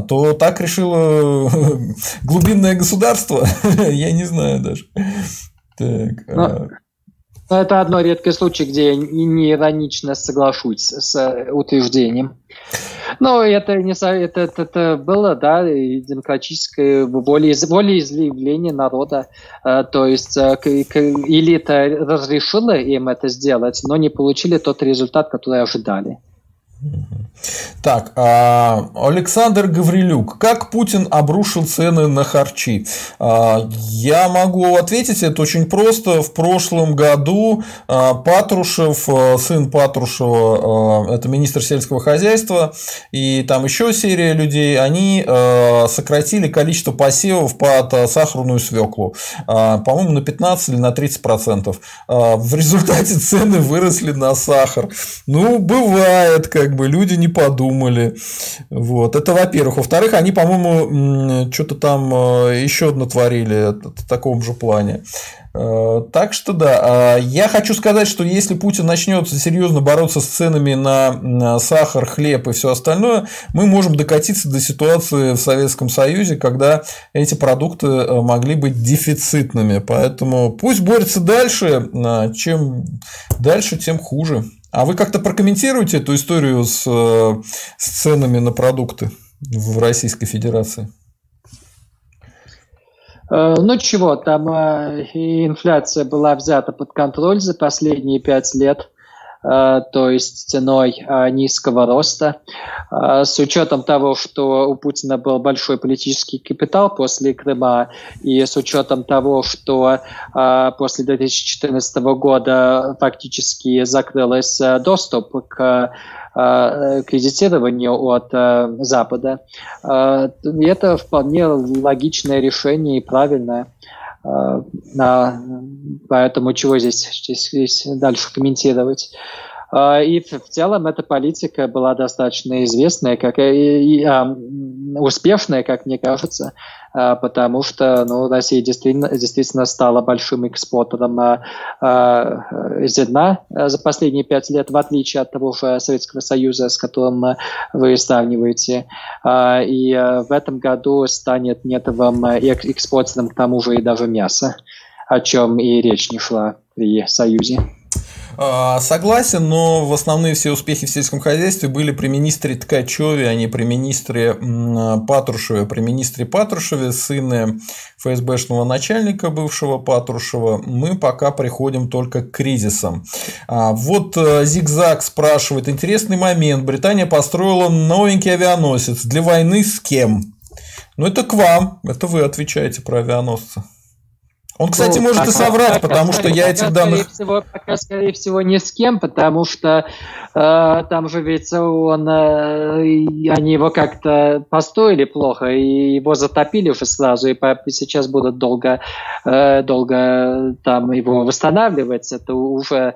то так решило [laughs] глубинное государство. [laughs] Я не знаю даже. Так. А. но это одно редкий случай, где я не иронично соглашусь с утверждением. Но это не это, это, это было, да, демократическое воле, волеизъявление народа. А, то есть элита разрешила им это сделать, но не получили тот результат, который ожидали. Так, а, Александр Гаврилюк. Как Путин обрушил цены на харчи? А, я могу ответить, это очень просто. В прошлом году а, Патрушев, сын Патрушева, это министр сельского хозяйства, и там еще серия людей, они сократили количество посевов под сахарную свеклу. По-моему, на 15 или на 30 процентов. В результате цены выросли на сахар. Ну, бывает, как бы люди не подумали. Вот. Это во-первых. Во-вторых, они, по-моему, что-то там э, еще натворили в таком же плане. Э, так что да, а я хочу сказать, что если Путин начнет серьезно бороться с ценами на сахар, хлеб и все остальное, мы можем докатиться до ситуации в Советском Союзе, когда эти продукты э, могли быть дефицитными. Поэтому пусть борется дальше, чем дальше, тем хуже. А вы как-то прокомментируете эту историю с, э, с ценами на продукты в Российской Федерации? Э, ну чего, там э, инфляция была взята под контроль за последние пять лет. Э, то есть ценой э, низкого роста. Э, с учетом того, что у Путина был большой политический капитал после Крыма, и с учетом того, что после 2014 года фактически закрылся доступ к кредитированию от Запада. Это вполне логичное решение и правильное. А, поэтому чего здесь, здесь, здесь дальше комментировать? А, и в целом эта политика была достаточно известная, как и, и а, успешная, как мне кажется, а, потому что ну, Россия действительно, действительно стала большим экспортером а, а, зерна за последние пять лет, в отличие от того же Советского Союза, с которым вы сравниваете. А, и а, в этом году станет нетовым экспортером к тому же и даже мяса, о чем и речь не шла при Союзе. А, согласен, но в основные все успехи в сельском хозяйстве были при министре Ткачеве, а не при министре Патрушеве. При министре Патрушеве, сыне ФСБшного начальника бывшего Патрушева, мы пока приходим только к кризисам. А, вот э, Зигзаг спрашивает, интересный момент, Британия построила новенький авианосец для войны с кем? Ну, это к вам, это вы отвечаете про авианосцы. Он, кстати, ну, может пока, и соврать, пока, потому что я этих данных... Скорее всего, пока, скорее всего, не с кем, потому что э, там же ведь он, э, они его как-то построили плохо, и его затопили уже сразу, и сейчас будут долго, э, долго там его восстанавливать. Это уже Э,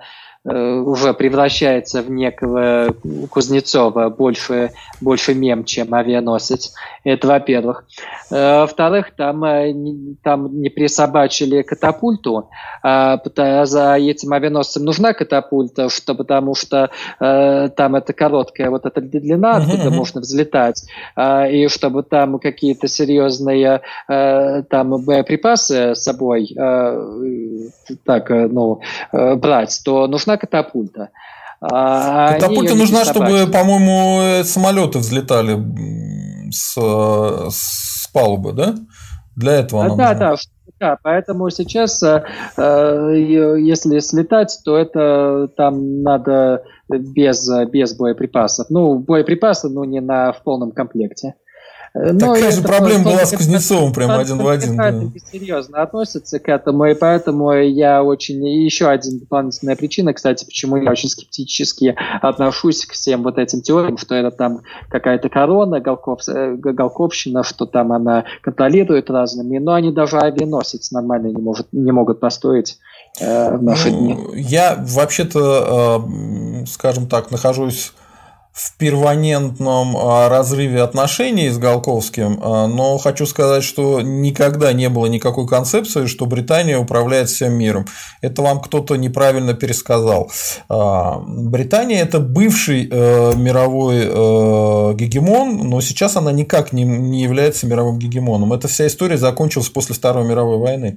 уже превращается в некого Кузнецова, больше, больше мем, чем авианосец. Это во-первых. Э, во-вторых, там, э, там не присобачили катапульту, а за этим авианосцем нужна катапульта, что, потому что там это короткая вот эта длина, откуда можно взлетать, и чтобы там какие-то серьезные там боеприпасы с собой так, ну, брать, то нужна катапульта. А катапульта нужна, чтобы, по-моему, самолеты взлетали с, с палубы, да? Для этого она да, нужна. Да, да, поэтому сейчас, э, если слетать, то это там надо без, без боеприпасов. Ну, боеприпасы, но не на, в полном комплекте. Ну, Такая же проблема была с Кузнецовым, прям один в один. Да. серьезно относятся к этому, и поэтому я очень... И еще один дополнительная причина, кстати, почему я очень скептически отношусь к всем вот этим теориям, что это там какая-то корона, Голков, э, Голковщина, что там она контролирует разными, но они даже авианосец нормально не, может, не могут построить э, в наши ну, дни. Я вообще-то, э, скажем так, нахожусь в первонентном а, разрыве отношений с Голковским, а, но хочу сказать, что никогда не было никакой концепции, что Британия управляет всем миром. Это вам кто-то неправильно пересказал. А, Британия – это бывший э, мировой э, гегемон, но сейчас она никак не является мировым гегемоном. Эта вся история закончилась после Второй мировой войны.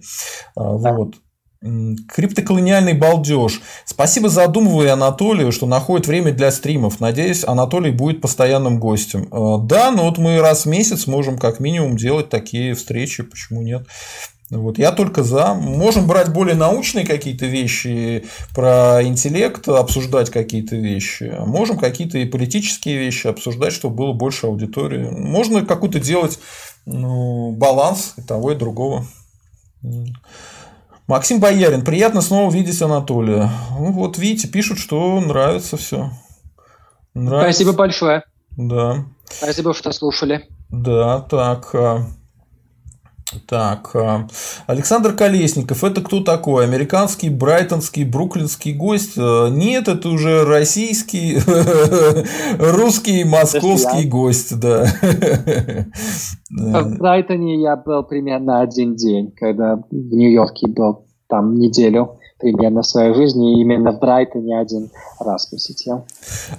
Вот. Криптоколониальный балдеж. Спасибо задумываю Анатолию, что находит время для стримов. Надеюсь, Анатолий будет постоянным гостем. Э, да, но вот мы раз в месяц можем как минимум делать такие встречи, почему нет? Вот. Я только за. Можем брать более научные какие-то вещи про интеллект, обсуждать какие-то вещи. Можем какие-то и политические вещи обсуждать, чтобы было больше аудитории. Можно какой-то делать ну, баланс и того, и другого. Максим Боярин, приятно снова видеть Анатолия. Ну, вот видите, пишут, что нравится все. Нравится. Спасибо большое. Да. Спасибо, что слушали. Да, так. А, так, а, Александр Колесников, это кто такой? Американский, брайтонский, бруклинский гость? А, нет, это уже российский, [laughs] русский, московский гость, да. В Брайтоне я был примерно один день, когда в Нью-Йорке был там неделю примерно в своей жизни, именно в Брайтоне один раз посетил.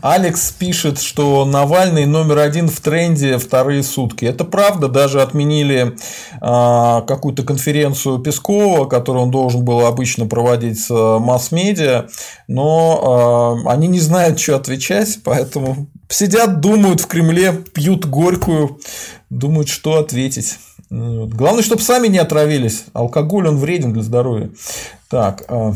Алекс пишет, что Навальный номер один в тренде вторые сутки. Это правда, даже отменили э, какую-то конференцию Пескова, которую он должен был обычно проводить с масс-медиа, но э, они не знают, что отвечать, поэтому сидят, думают в Кремле, пьют горькую, думают, что ответить. Главное, чтобы сами не отравились. Алкоголь, он вреден для здоровья. Так. А,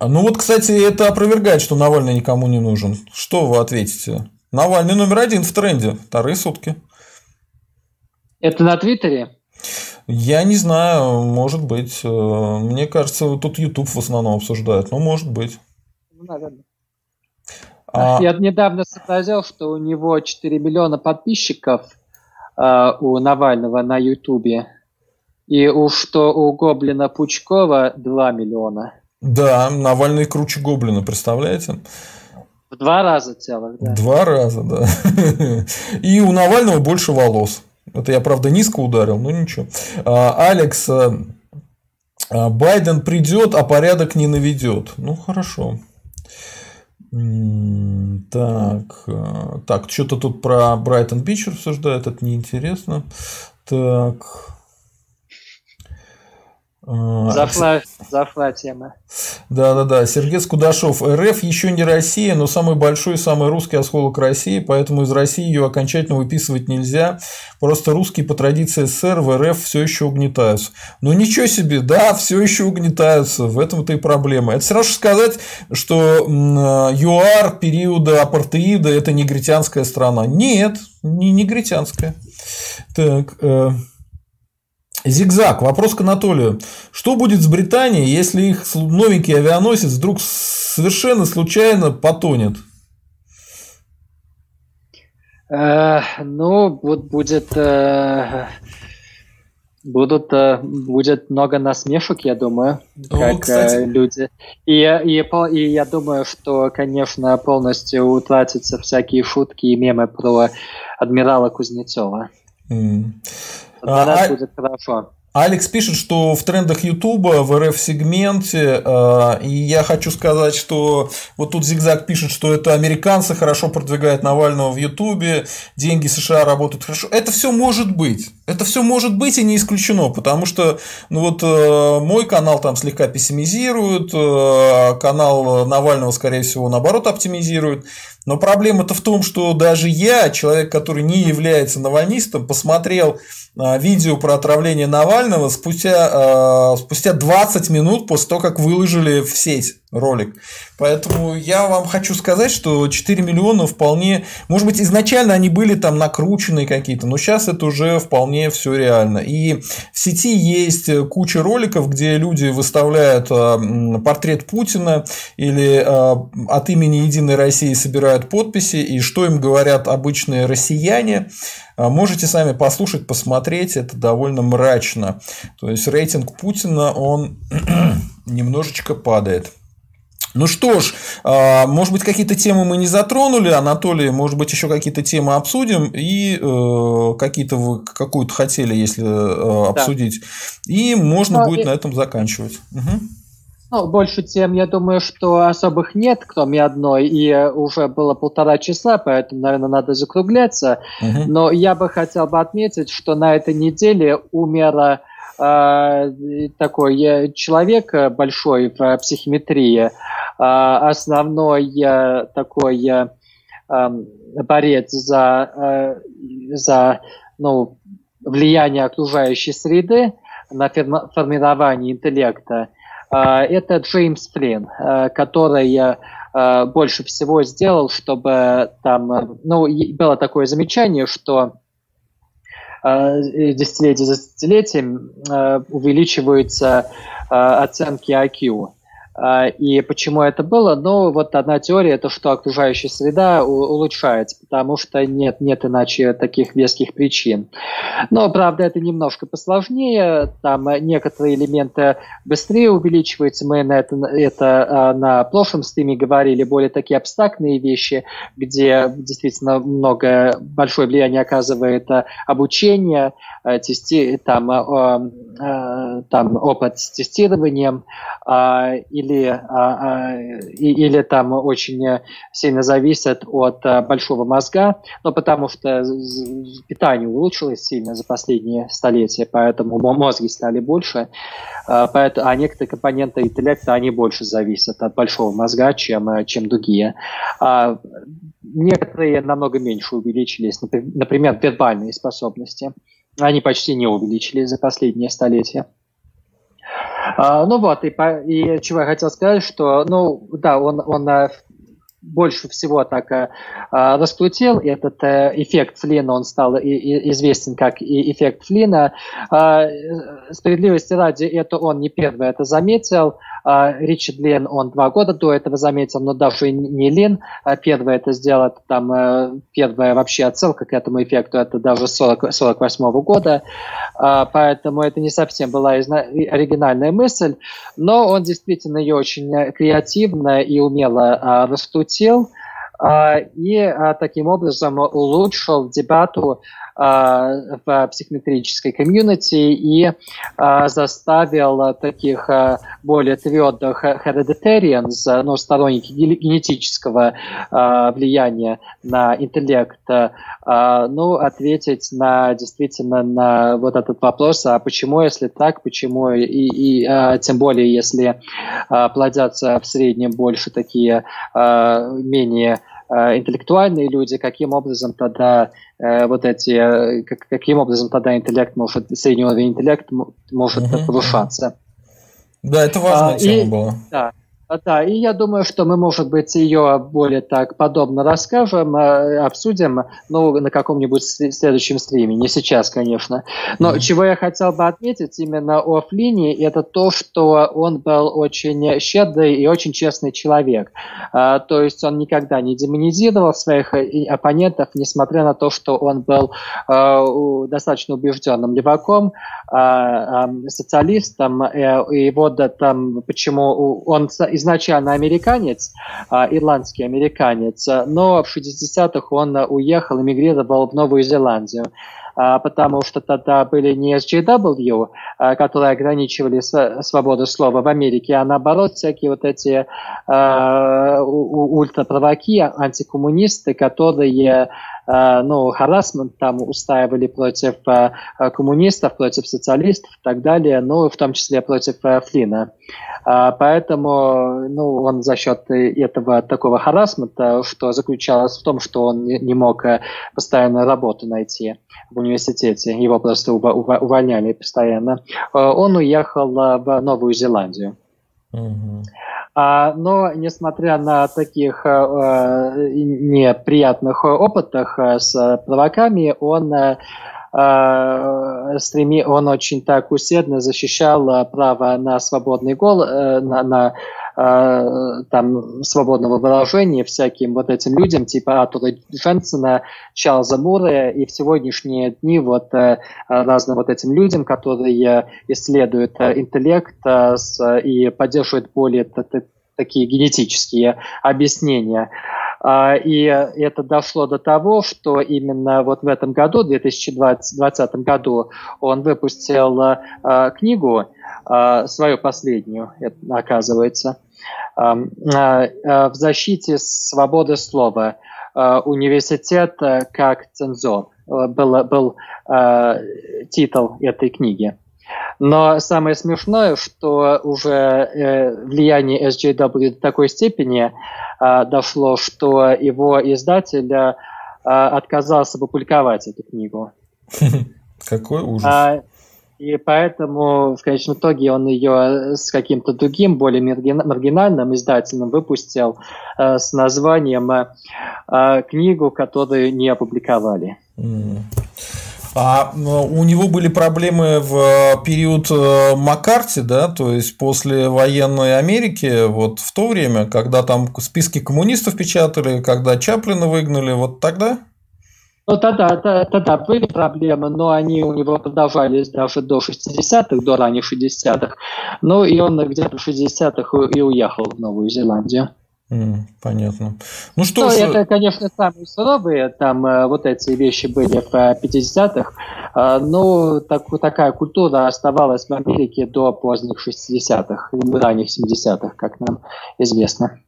ну вот, кстати, это опровергает, что Навальный никому не нужен. Что вы ответите? Навальный номер один в тренде. Вторые сутки. Это на Твиттере? Я не знаю, может быть. Э, мне кажется, тут YouTube в основном обсуждают. Ну, может быть. Ну, наверное. А... Я недавно сообразил, что у него 4 миллиона подписчиков э, у Навального на Ютубе. И у что у Гоблина Пучкова 2 миллиона. Да, Навальный круче Гоблина, представляете? В два раза целых, да. Два раза, да. И у Навального больше волос. Это я, правда, низко ударил, но ничего. А, Алекс, э, а, Байден придет, а порядок не наведет. Ну, хорошо. Так, э, так, что-то тут про Брайтон Бич рассуждают, это неинтересно. Так. А, Зашла, зашла тема. Да-да-да. Сергей Скудашов. РФ еще не Россия, но самый большой и самый русский осколок России, поэтому из России ее окончательно выписывать нельзя. Просто русские по традиции СССР в РФ все еще угнетаются. Ну ничего себе, да, все еще угнетаются. В этом-то и проблема. Это сразу сказать, что ЮАР периода апартеида это негритянская страна. Нет, не негритянская. Так, э, Зигзаг. Вопрос к Анатолию. Что будет с Британией, если их новенький авианосец вдруг совершенно случайно потонет? Э, ну, вот будет, э, будут, э, будет много насмешек, я думаю, О, как э, люди. И, и, и я думаю, что, конечно, полностью утратятся всякие шутки и мемы про адмирала Кузнецова. Mm. Тогда а, будет хорошо. Алекс пишет, что в трендах Ютуба в РФ-сегменте, э, и я хочу сказать, что вот тут Зигзаг пишет, что это американцы хорошо продвигают Навального в Ютубе, деньги США работают хорошо. Это все может быть. Это все может быть и не исключено, потому что ну вот э, мой канал там слегка пессимизирует, э, канал Навального, скорее всего, наоборот оптимизирует. Но проблема-то в том, что даже я, человек, который не является навальнистом, посмотрел а, видео про отравление Навального спустя, а, спустя 20 минут после того, как выложили в сеть. Ролик. Поэтому я вам хочу сказать, что 4 миллиона вполне, может быть, изначально они были там накрученные какие-то, но сейчас это уже вполне все реально. И в сети есть куча роликов, где люди выставляют э, портрет Путина или э, от имени Единой России собирают подписи, и что им говорят обычные россияне. Э, можете сами послушать, посмотреть, это довольно мрачно. То есть рейтинг Путина, он [clears throat] немножечко падает. Ну что ж, а, может быть, какие-то темы мы не затронули, Анатолий, может быть, еще какие-то темы обсудим, и э, какие-то вы какую-то хотели, если э, обсудить, да. и можно ну, будет и... на этом заканчивать. Угу. Ну, больше тем, я думаю, что особых нет, кроме одной, и уже было полтора часа, поэтому, наверное, надо закругляться. Угу. Но я бы хотел бы отметить, что на этой неделе умерло Э, такой человек большой в психиатрии, основной такой эм, борец за, за ну, влияние окружающей среды на формирование интеллекта, это Джеймс Флинн, который больше всего сделал, чтобы там, ну, было такое замечание, что Э, десятилетие за десятилетием э, увеличиваются э, оценки IQ. А, и почему это было? Ну, вот одна теория, это что окружающая среда улучшается, потому что нет, нет иначе таких веских причин. Но, правда, это немножко посложнее, там некоторые элементы быстрее увеличиваются, мы на это, это а, на прошлом стриме говорили, более такие абстрактные вещи, где действительно много, большое влияние оказывает а, обучение, тести, там, там опыт с тестированием, или или, а, а, или там очень сильно зависят от а, большого мозга, но потому что питание улучшилось сильно за последние столетия, поэтому мозги стали больше, поэтому, а некоторые компоненты интеллекта, они больше зависят от большого мозга, чем, чем другие. Некоторые намного меньше увеличились, например, вербальные способности. Они почти не увеличились за последние столетия. А, ну вот, и, и чего я хотел сказать, что, ну, да, он, он э, больше всего так э, а, раскрутил этот э, эффект Флина, он стал и, и известен как и эффект Флина. Э, справедливости ради, это он не первый это заметил. Ричард Лин, он два года до этого заметил, но даже не Лин а первый это сделал, там э, первая вообще отсылка к этому эффекту, это даже 40, 48 -го года, э, поэтому это не совсем была оригинальная мысль, но он действительно ее очень креативно и умело э, раскрутил, а, и а, таким образом улучшил дебату а, в психометрической комьюнити и заставил таких более твердых hereditarians, ну, сторонники генетического влияния на интеллект, ну, ответить на действительно на вот этот вопрос, а почему, если так, почему и, и тем более, если плодятся в среднем больше такие менее Э, интеллектуальные люди, каким образом тогда э, вот эти, э, как, каким образом тогда интеллект может, средний уровень интеллекта может угу. повышаться. Да, это важная а, тема и, была. Да. А, да, и я думаю, что мы, может быть, ее более так подобно расскажем, э, обсудим, ну, на каком-нибудь следующем стриме, не сейчас, конечно. Но mm-hmm. чего я хотел бы отметить именно о Флине, это то, что он был очень щедрый и очень честный человек. А, то есть он никогда не демонизировал своих э, оппонентов, несмотря на то, что он был а, достаточно убежденным леваком, а, а, социалистом, и вот там почему он изначально американец, а, ирландский американец, но в 60-х он уехал, эмигрировал в Новую Зеландию а, потому что тогда были не SJW, а, которые ограничивали свободу слова в Америке, а наоборот всякие вот эти э, ультраправаки, антикоммунисты, которые ну, харасмент там устраивали против э, коммунистов, против социалистов и так далее, ну, в том числе против Флина. Поэтому ну, он за счет этого такого харасмента, что заключалось в том, что он не мог постоянно работу найти в университете, его просто увольняли постоянно, он уехал в Новую Зеландию. Uh-huh. А, но, несмотря на таких э, неприятных опытах э, с провоками, он э, стреми, он очень так усердно защищал право на свободный гол, на, на там свободного выражения всяким вот этим людям, типа Артура Дженсона, Чарльза Мура и в сегодняшние дни вот разным вот этим людям, которые исследуют интеллект и поддерживают более такие генетические объяснения. И это дошло до того, что именно вот в этом году, в 2020 году, он выпустил книгу, свою последнюю, оказывается, в защите свободы слова. Университет как цензор был, был титул этой книги. Но самое смешное, что уже э, влияние SJW до такой степени э, дошло, что его издатель э, отказался публиковать эту книгу. [laughs] Какой ужас. И поэтому в конечном итоге он ее с каким-то другим, более маргинальным издателем выпустил э, с названием э, книгу, которую не опубликовали. А у него были проблемы в э, период э, Маккарти, да, то есть после военной Америки, вот в то время, когда там списки коммунистов печатали, когда Чаплина выгнали, вот тогда? Ну, тогда, тогда, тогда были проблемы, но они у него продолжались даже до 60-х, до ранних 60-х. Ну, и он где-то в 60-х и уехал в Новую Зеландию. Mm, понятно. Ну что ну, ж... Это, конечно, самые суровые, там э, вот эти вещи были в 50-х, э, но так, такая культура оставалась в Америке до поздних 60-х, ранних 70-х, как нам известно.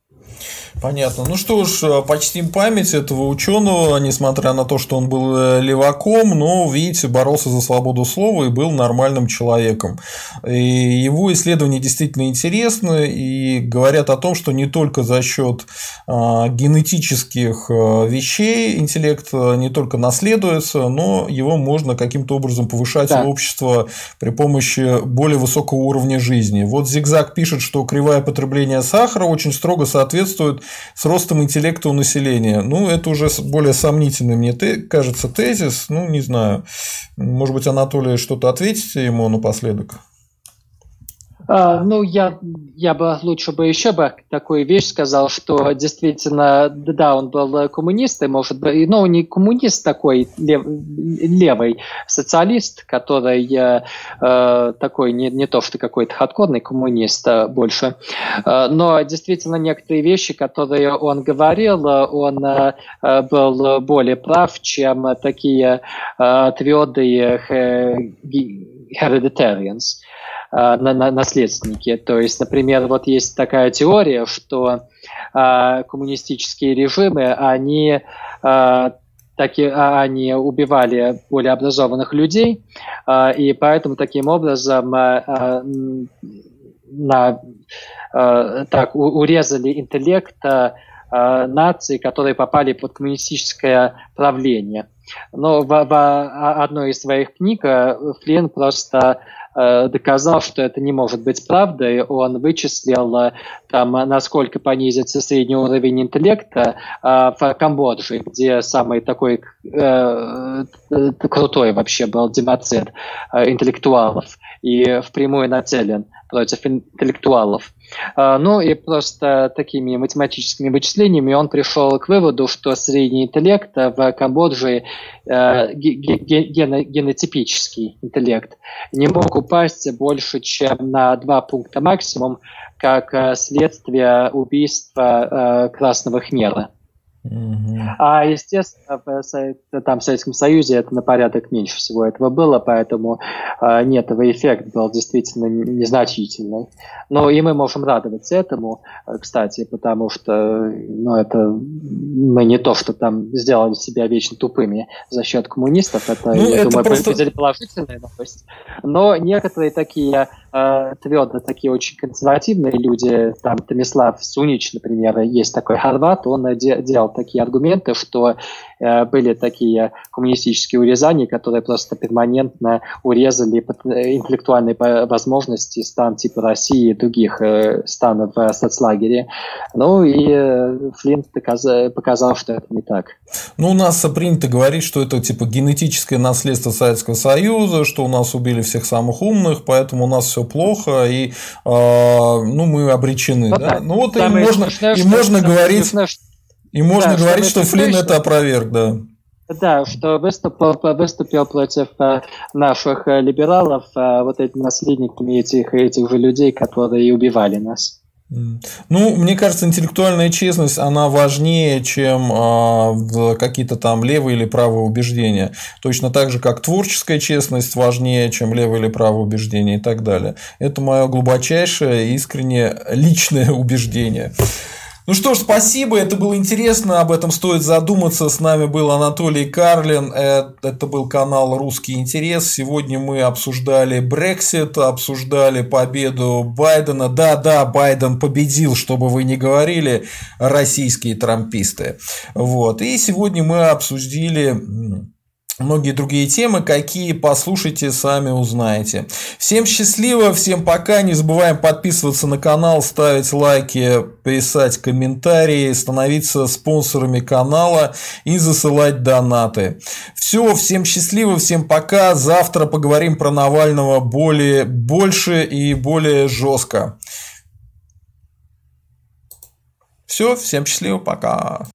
Понятно. Ну что ж, э, почтим память этого ученого, несмотря на то, что он был э, леваком, но, видите, боролся за свободу слова и был нормальным человеком. И его исследования действительно интересны и говорят о том, что не только за счет а, генетических э, вещей интеллект не только наследуется, но его можно каким-то образом повышать да. в общество при помощи более высокого уровня жизни. Вот Зигзаг пишет, что кривая потребления сахара очень строго соответствует с ростом интеллекта у населения. Ну, это уже более сомнительный мне кажется тезис. Ну, не знаю. Может быть, Анатолий, что-то ответите ему напоследок? А, ну, я, я бы лучше бы еще бы такую вещь сказал, что действительно, да, он был коммунистом, может быть, но не коммунист такой лев, левый социалист, который э, э, такой не, не то, что какой-то хардкорный коммунист а больше, э, но действительно некоторые вещи, которые он говорил, он э, был более прав, чем такие твердые hereditarians. Э, на, на, наследственники. То есть, например, вот есть такая теория, что э, коммунистические режимы, они э, таки, а, они убивали более образованных людей, э, и поэтому таким образом э, э, на, э, так, у, урезали интеллект э, наций, которые попали под коммунистическое правление. Но в, в одной из своих книг Флинн просто Э, доказал, что это не может быть правдой. Он вычислил, э, там, насколько понизится средний уровень интеллекта э, в Камбодже, где самый такой э, крутой вообще был демоцид интеллектуалов и впрямую нацелен против интеллектуалов. Ну и просто такими математическими вычислениями он пришел к выводу, что средний интеллект в Камбодже э, генотипический интеллект не мог упасть больше, чем на два пункта максимум, как э, следствие убийства э, красного хмела. А, естественно, в, там, в Советском Союзе это на порядок меньше всего этого было, поэтому э, нет, этого эффект был действительно незначительный. Но и мы можем радоваться этому, а, кстати, потому что ну, это мы не то, что там сделали себя вечно тупыми за счет коммунистов, это, ну, я это думаю, просто... положительная новость. Но некоторые такие э, твердо, такие очень консервативные люди, там Томислав Сунич, например, есть такой Харват, он делал такие аргументы, что э, были такие коммунистические урезания, которые просто перманентно урезали интеллектуальные возможности стран типа России и других стран в соцлагере. Ну и Флинт показал, что это не так. Ну, у нас принято говорить, что это типа генетическое наследство Советского Союза, что у нас убили всех самых умных, поэтому у нас все плохо, и ну, мы обречены. Ну, да? Ну вот и можно, и можно говорить, и можно да, говорить, что, что Флинн это опроверг, да. Да, что выступил, выступил против э, наших э, либералов, э, вот этими наследниками этих, этих же людей, которые убивали нас. Ну, мне кажется, интеллектуальная честность, она важнее, чем э, какие-то там левые или правые убеждения. Точно так же, как творческая честность важнее, чем левые или правые убеждения и так далее. Это мое глубочайшее, искреннее личное убеждение. Ну что ж, спасибо, это было интересно, об этом стоит задуматься. С нами был Анатолий Карлин, э, это был канал «Русский интерес». Сегодня мы обсуждали Брексит, обсуждали победу Байдена. Да-да, Байден победил, чтобы вы не говорили, российские трамписты. Вот. И сегодня мы обсудили многие другие темы, какие послушайте, сами узнаете. Всем счастливо, всем пока, не забываем подписываться на канал, ставить лайки, писать комментарии, становиться спонсорами канала и засылать донаты. Все, всем счастливо, всем пока, завтра поговорим про Навального более, больше и более жестко. Все, всем счастливо, пока.